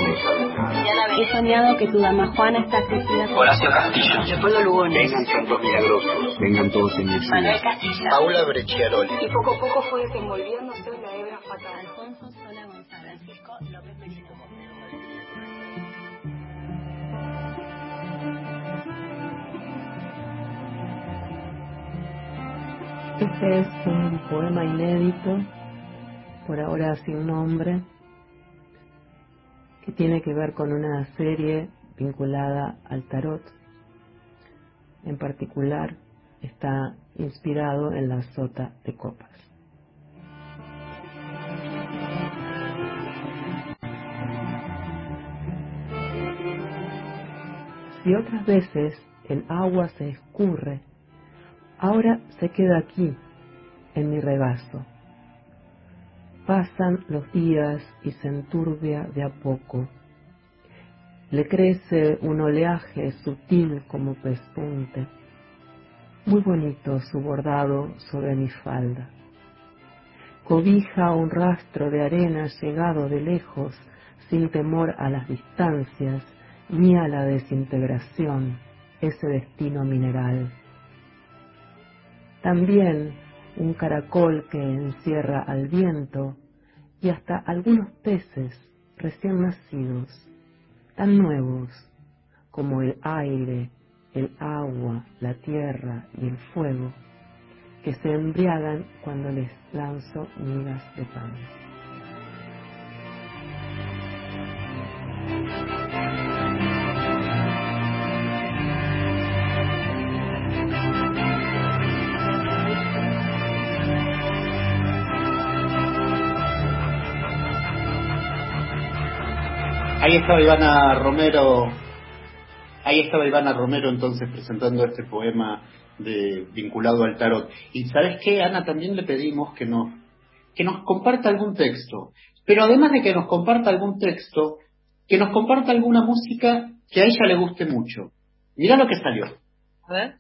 He soñado que tu dama Juana está asesina. Horacio Castillo. Leopoldo Lugones. Vengan santos milagrosos. Vengan todos en el Manuel Castilla. Paula Brecciaroli. Y poco a poco fue desenvolviéndose la hebra fatal. Alfonso Es un poema inédito, por ahora sin nombre, que tiene que ver con una serie vinculada al tarot. En particular, está inspirado en la sota de copas. Si otras veces el agua se escurre Ahora se queda aquí, en mi regazo. Pasan los días y se enturbia de a poco. Le crece un oleaje sutil como pespunte. Muy bonito su bordado sobre mi falda. Cobija un rastro de arena llegado de lejos, sin temor a las distancias ni a la desintegración, ese destino mineral también un caracol que encierra al viento y hasta algunos peces recién nacidos, tan nuevos como el aire, el agua, la tierra y el fuego, que se embriagan cuando les lanzo migas de pan. Ahí estaba Ivana Romero, ahí estaba Ivana Romero entonces presentando este poema de, vinculado al tarot. Y sabes qué, Ana, también le pedimos que nos, que nos comparta algún texto. Pero además de que nos comparta algún texto, que nos comparta alguna música que a ella le guste mucho. Mira lo que salió. A ver.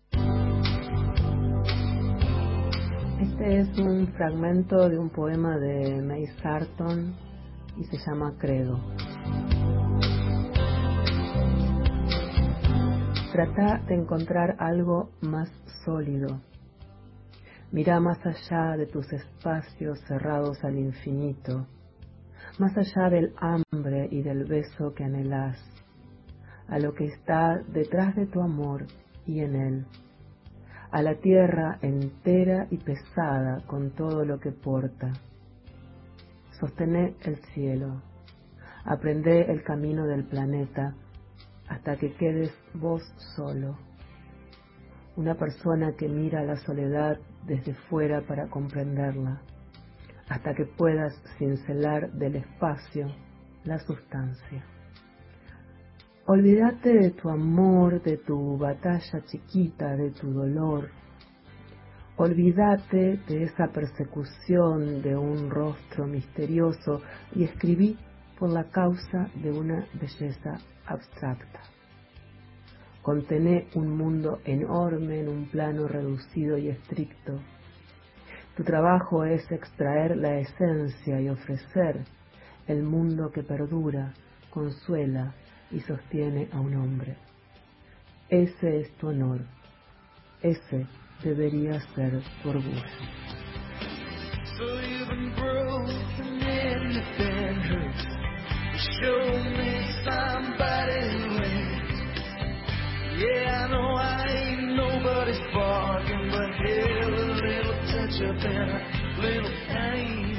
Este es un fragmento de un poema de May Sarton y se llama Credo. Trata de encontrar algo más sólido. Mira más allá de tus espacios cerrados al infinito, más allá del hambre y del beso que anhelas, a lo que está detrás de tu amor y en él, a la tierra entera y pesada con todo lo que porta. Sostené el cielo, aprende el camino del planeta, hasta que quedes vos solo. Una persona que mira la soledad desde fuera para comprenderla, hasta que puedas cincelar del espacio la sustancia. Olvídate de tu amor, de tu batalla chiquita, de tu dolor. Olvídate de esa persecución de un rostro misterioso y escribí por la causa de una belleza abstracta. Contené un mundo enorme en un plano reducido y estricto. Tu trabajo es extraer la esencia y ofrecer el mundo que perdura, consuela y sostiene a un hombre. Ese es tu honor. Ese debería ser tu orgullo.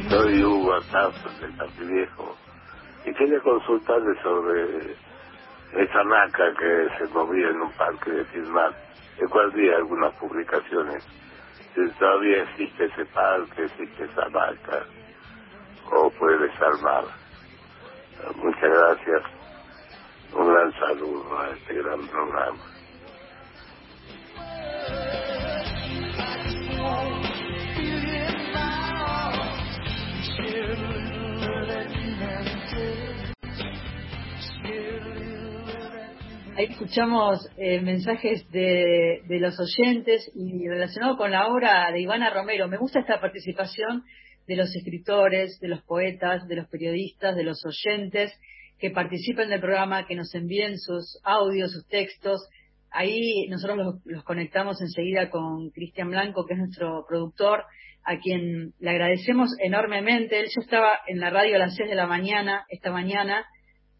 Soy Hugo Tapos de Castillejo y quería consultarle sobre esa naca que se movía en un parque de Filmar, de cual vi algunas publicaciones. Si todavía existe ese parque, existe esa naca, o puede desarmar. Muchas gracias. Un gran saludo a este gran programa. Ahí escuchamos eh, mensajes de, de los oyentes y relacionado con la obra de Ivana Romero. Me gusta esta participación de los escritores, de los poetas, de los periodistas, de los oyentes que participen del programa, que nos envíen sus audios, sus textos. Ahí nosotros los, conectamos enseguida con Cristian Blanco, que es nuestro productor, a quien le agradecemos enormemente. Él ya estaba en la radio a las 6 de la mañana, esta mañana,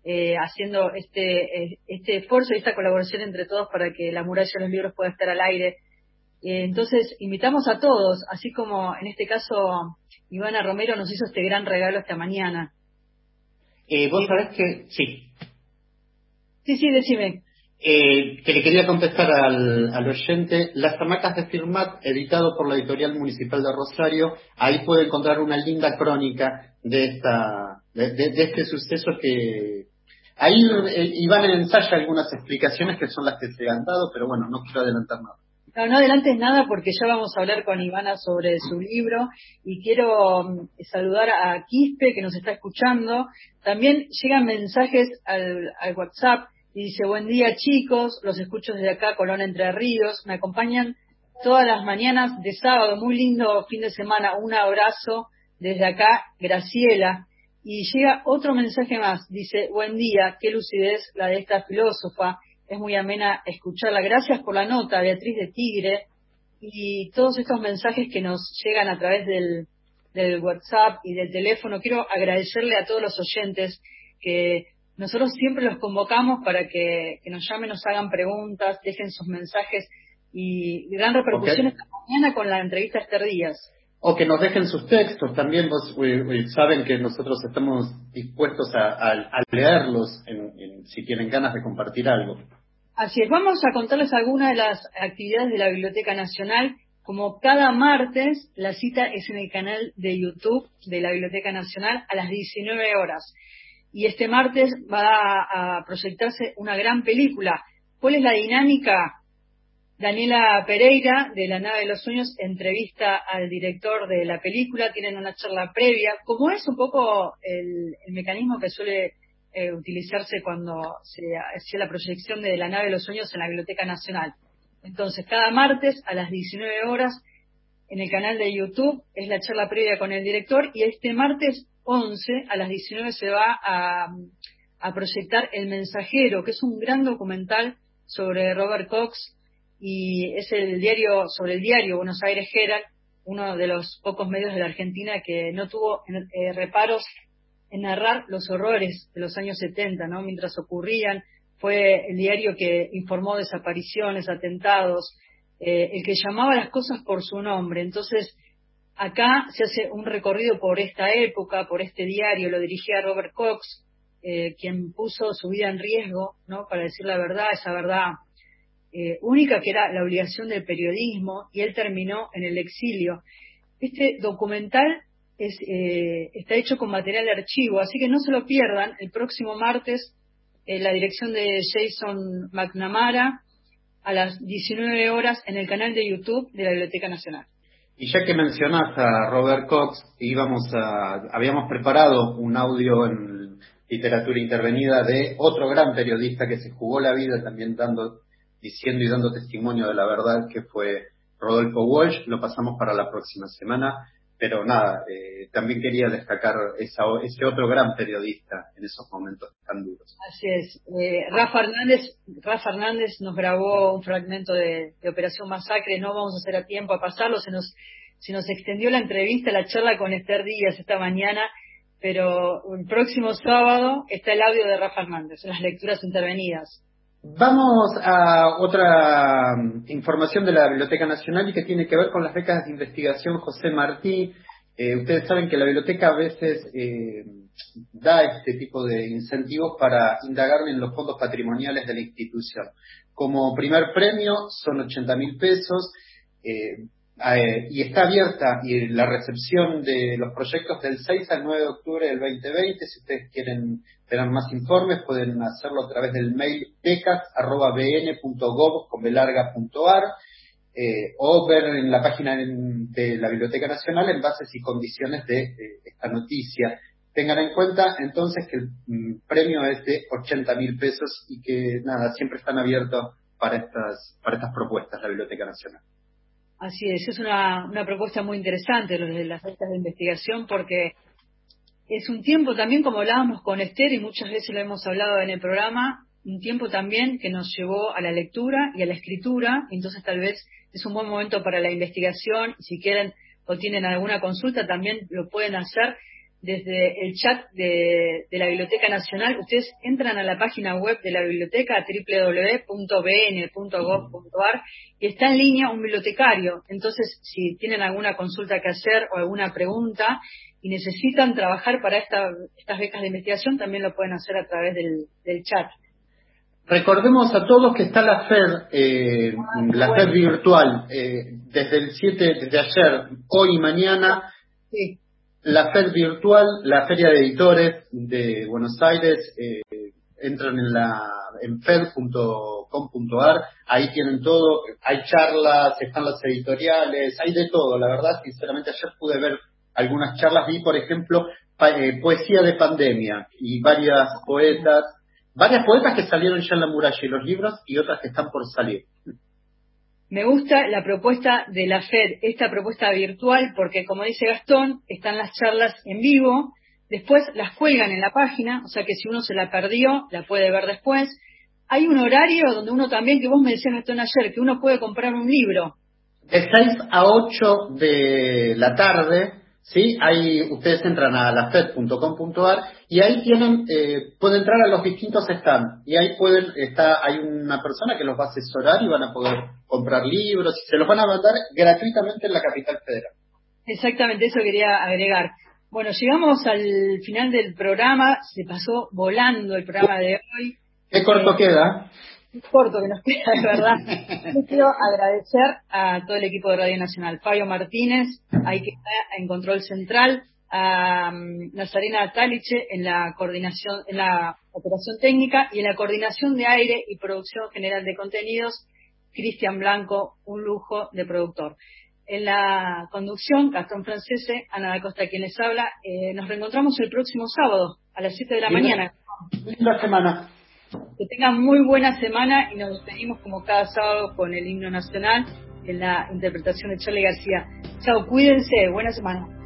eh, haciendo este, eh, este esfuerzo y esta colaboración entre todos para que la muralla de los libros pueda estar al aire. Eh, entonces, invitamos a todos, así como en este caso Ivana Romero nos hizo este gran regalo esta mañana. Eh, Vos sabés que, sí, Sí, sí, decime. eh, que le quería contestar al, al oyente, Las hamacas de Firmat, editado por la editorial municipal de Rosario, ahí puede encontrar una linda crónica de esta, de, de- de este suceso que ahí eh, Iván ensaya algunas explicaciones que son las que se han dado, pero bueno, no quiero adelantar nada. No, no adelantes nada porque ya vamos a hablar con Ivana sobre su libro y quiero mm, saludar a Quispe que nos está escuchando. También llegan mensajes al, al WhatsApp y dice, buen día chicos, los escucho desde acá, Colón Entre Ríos, me acompañan todas las mañanas de sábado, muy lindo fin de semana, un abrazo desde acá, Graciela. Y llega otro mensaje más, dice, buen día, qué lucidez la de esta filósofa, es muy amena escucharla. Gracias por la nota, Beatriz de Tigre, y todos estos mensajes que nos llegan a través del, del WhatsApp y del teléfono. Quiero agradecerle a todos los oyentes que nosotros siempre los convocamos para que, que nos llamen, nos hagan preguntas, dejen sus mensajes y gran repercusión esta mañana con la entrevista a Esther Díaz. O que nos dejen sus textos, también vos eh, eh, saben que nosotros estamos dispuestos a, a- a leerlos en- en- si tienen ganas de compartir algo. Así es, vamos a contarles algunas de las actividades de la Biblioteca Nacional. Como cada martes, la cita es en el canal de YouTube de la Biblioteca Nacional a las 19 horas. y este martes va a, proyectarse una gran película. ¿Cuál es la dinámica? Daniela Pereira, de La Nave de los Sueños, entrevista al director de la película, tienen una charla previa, como es un poco el, el mecanismo que suele eh, utilizarse cuando se hacía la proyección de La Nave de los Sueños en la Biblioteca Nacional. Entonces, cada martes a las 19 horas en el canal de YouTube es la charla previa con el director y este martes 11 a las 19 se va a, proyectar El Mensajero, que es un gran documental sobre Robert Cox, y es el diario sobre el diario Buenos Aires Herald, uno de los pocos medios de la Argentina que no tuvo eh, reparos en narrar los horrores de los años 70, ¿no? Mientras ocurrían, fue el diario que informó desapariciones, atentados, eh, el que llamaba las cosas por su nombre. Entonces, acá se hace un recorrido por esta época, por este diario, lo dirigía Robert Cox, eh, quien puso su vida en riesgo, ¿no? Para decir la verdad, esa verdad eh, única que era la obligación del periodismo y él terminó en el exilio. Este documental es, eh, está hecho con material de archivo, así que no se lo pierdan. El próximo martes, eh, la dirección de Jason McNamara a las 19 horas en el canal de YouTube de la Biblioteca Nacional. Y ya que mencionas a Robert Cox, íbamos a, habíamos preparado un audio en literatura intervenida de otro gran periodista que se jugó la vida también dando diciendo y dando testimonio de la verdad que fue Rodolfo Walsh. Lo pasamos para la próxima semana. Pero nada, eh, también quería destacar esa, ese otro gran periodista en esos momentos tan duros. Así es. Eh, Rafa, Hernández, Rafa Hernández nos grabó un fragmento de, de, Operación Masacre. No vamos a hacer a tiempo a pasarlo. Se nos, se nos extendió la entrevista, la charla con Esther Díaz esta mañana. Pero el próximo sábado está el audio de Rafa Hernández, las lecturas intervenidas. Vamos a otra mm, información de la Biblioteca Nacional y que tiene que ver con las becas de investigación José Martí. Eh, ustedes saben que la biblioteca a veces eh, da este tipo de incentivos para indagar en los fondos patrimoniales de la institución. Como primer premio son 80 mil pesos. Eh, eh, y está abierta y la recepción de los proyectos del 6 al 9 de octubre del 2020. Si ustedes quieren tener más informes, pueden hacerlo a través del mail becas.bn.gov.ar eh, o ver en la página de la Biblioteca Nacional en bases y condiciones de esta noticia. Tengan en cuenta entonces que el mm, premio es de 80 mil pesos y que nada, siempre están abiertos para estas, para estas propuestas la Biblioteca Nacional. Así es, es una, una propuesta muy interesante lo de las becas de investigación porque es un tiempo también, como hablábamos con Esther y muchas veces lo hemos hablado en el programa, un tiempo también que nos llevó a la lectura y a la escritura, entonces tal vez es un buen momento para la investigación, si quieren o tienen alguna consulta también lo pueden hacer desde el chat de, de, la Biblioteca Nacional. Ustedes entran a la página web de la biblioteca www.bn.gov.ar y está en línea un bibliotecario. Entonces, si tienen alguna consulta que hacer o alguna pregunta y necesitan trabajar para esta, estas becas de investigación, también lo pueden hacer a través del, del chat. Recordemos a todos que está la FED, eh, la FED virtual, eh, desde el 7, desde ayer, hoy y mañana. Sí la FED virtual, la Feria de Editores de Buenos Aires, eh, entran en la en fed.com.ar, ahí tienen todo, hay charlas, están las editoriales, hay de todo, la verdad, sinceramente ayer pude ver algunas charlas, vi por ejemplo eh, poesía de pandemia y varias poetas, varias poetas que salieron ya en la muralla y los libros y otras que están por salir. Me gusta la propuesta de la FED, esta propuesta virtual, porque como dice Gastón, están las charlas en vivo, después las cuelgan en la página, o sea que si uno se la perdió, la puede ver después. Hay un horario donde uno también, que vos me decías Gastón ayer, que uno puede comprar un libro. De 6 a 8 de la tarde ¿sí? Ahí ustedes entran a la fed.com.ar y ahí tienen, eh, pueden entrar a los distintos stands y ahí pueden, está, hay una persona que los va a asesorar y van a poder comprar libros y se los van a mandar gratuitamente en la capital federal. Exactamente, eso quería agregar. Bueno, llegamos al final del programa, se pasó volando el programa de hoy. ¿Qué corto eh, queda? Corto que nos queda, de verdad. Yo quiero agradecer a todo el equipo de Radio Nacional. Fabio Martínez, ahí que está en control central, a um, Nazarena Taliche en la coordinación, en la operación técnica y en la coordinación de aire y producción general de contenidos, Cristian Blanco, un lujo de productor. En la conducción, Gastón Francese, Ana da Costa quien les habla. Eh, nos reencontramos el próximo sábado a las 7 de la mañana. Linda semana. Que tengan muy buena semana y nos despedimos como cada sábado con el himno nacional en la interpretación de Charlie García. Chao, cuídense, buena semana.